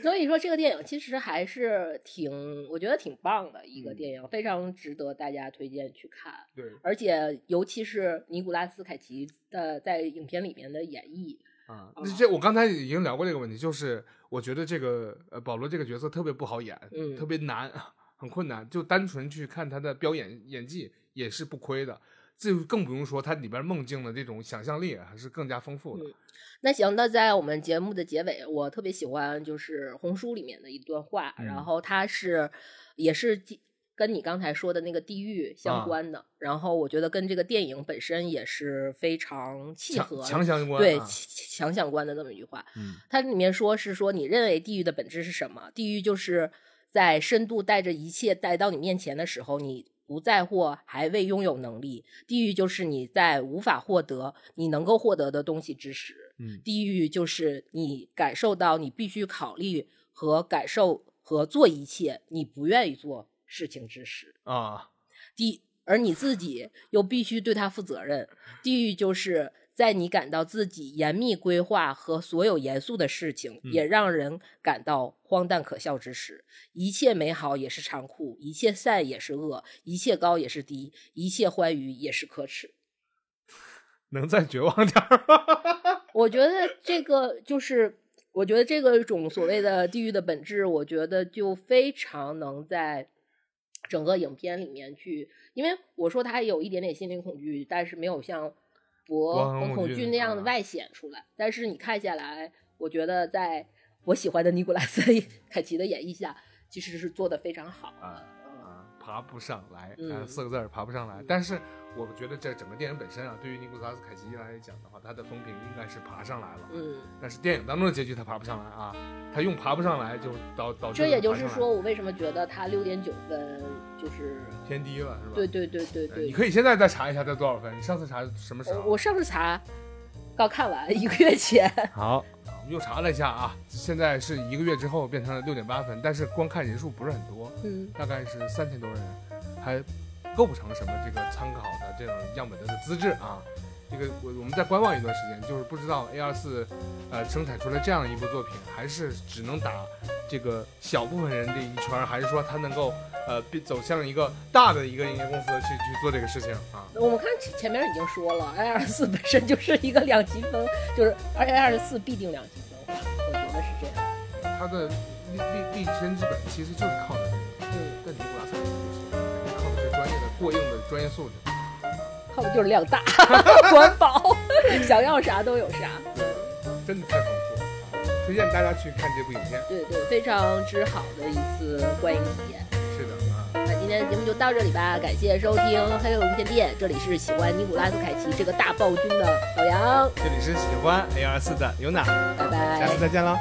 嗯，所以说这个电影其实还是挺，我觉得挺棒的一个嗯。电影，非常值得大家推荐去看。对，而且尤其是尼古拉斯凯奇的在影片里面的演绎，啊，哦那这我刚才已经聊过这个问题，就是我觉得这个呃保罗这个角色特别不好演，嗯。特别难，很困难，就单纯去看他的表演演技也是不亏的，这更不用说它里边梦境的这种想象力还是更加丰富的。嗯那行，那在我们节目的结尾，我特别喜欢就是红书里面的一段话，嗯然后它是也是跟你刚才说的那个地狱啊相关的，然后我觉得跟这个电影本身也是非常契合强，强相关，对啊强强相关的那么一句话。嗯它里面说是说，你认为地狱的本质是什么？地狱就是在深度带着一切带到你面前的时候，你不在或还未拥有能力。地狱就是你在无法获得你能够获得的东西之时。嗯地狱就是你感受到你必须考虑和感受和做一切你不愿意做事情之时。啊，地，而你自己又必须对他负责任。地狱就是在你感到自己严密规划和所有严肃的事情，嗯也让人感到荒诞可笑之时。一切美好也是残酷，一切善也是恶，一切高也是低，一切欢愉也是可耻。(laughs) 能再绝望点儿吗？(laughs) 我觉得这个就是，我觉得这个种所谓的地狱的本质，我觉得就非常能在整个影片里面去，因为我说他有一点点心灵恐惧，但是没有像博和恐恐惧惧那样的啊外显出来。但是你看下来，我觉得在我喜欢的尼古拉斯 (laughs) 凯奇的演绎下，其实是做的非常好的。爬不上来，嗯啊，四个字儿爬不上来。但是我觉得这整个电影本身啊，对于尼古拉斯凯奇来讲的话，他的风评应该是爬上来了。嗯，但是电影当中的结局他爬不上来啊，他用爬不上来就导导致这也就是说，我为什么觉得他六点九分就是。偏低了是吧？对对对对对，呃你可以现在再查一下他多少分。你上次查什么时候？我我上次查，刚看完一个月前。好，又查了一下啊，现在是一个月之后变成了六点八分，但是观看人数不是很多，嗯大概是三千多人，还构不成什么这个参考的这种样本的资质啊。这个我我们再观望一段时间，就是不知道 A 二四呃生产出来这样一部作品，还是只能打这个小部分人这一圈，还是说它能够呃变走向一个大的一个营业公司去去做这个事情啊？我们看前前面已经说了，i 二四本身就是一个两极分，(laughs) 就是而且 i 二四必定两极分化，我觉得是这样。它的立立立身之本其实就是靠的这个，嗯，但尼古拉斯凯奇不是，靠的是专业的过硬的专业素质。靠的就是量大、(laughs) 管饱，(laughs) 想要啥都有啥。真的太丰富！推荐大家去看这部影片。对对，非常之好的一次观影体验。天的节目就到这里吧，感谢收听《黑暗无线电》，这里是喜欢尼古拉斯凯奇这个大暴君的老杨，这里是喜欢 A 二四的尤娜，拜拜，下次再见了。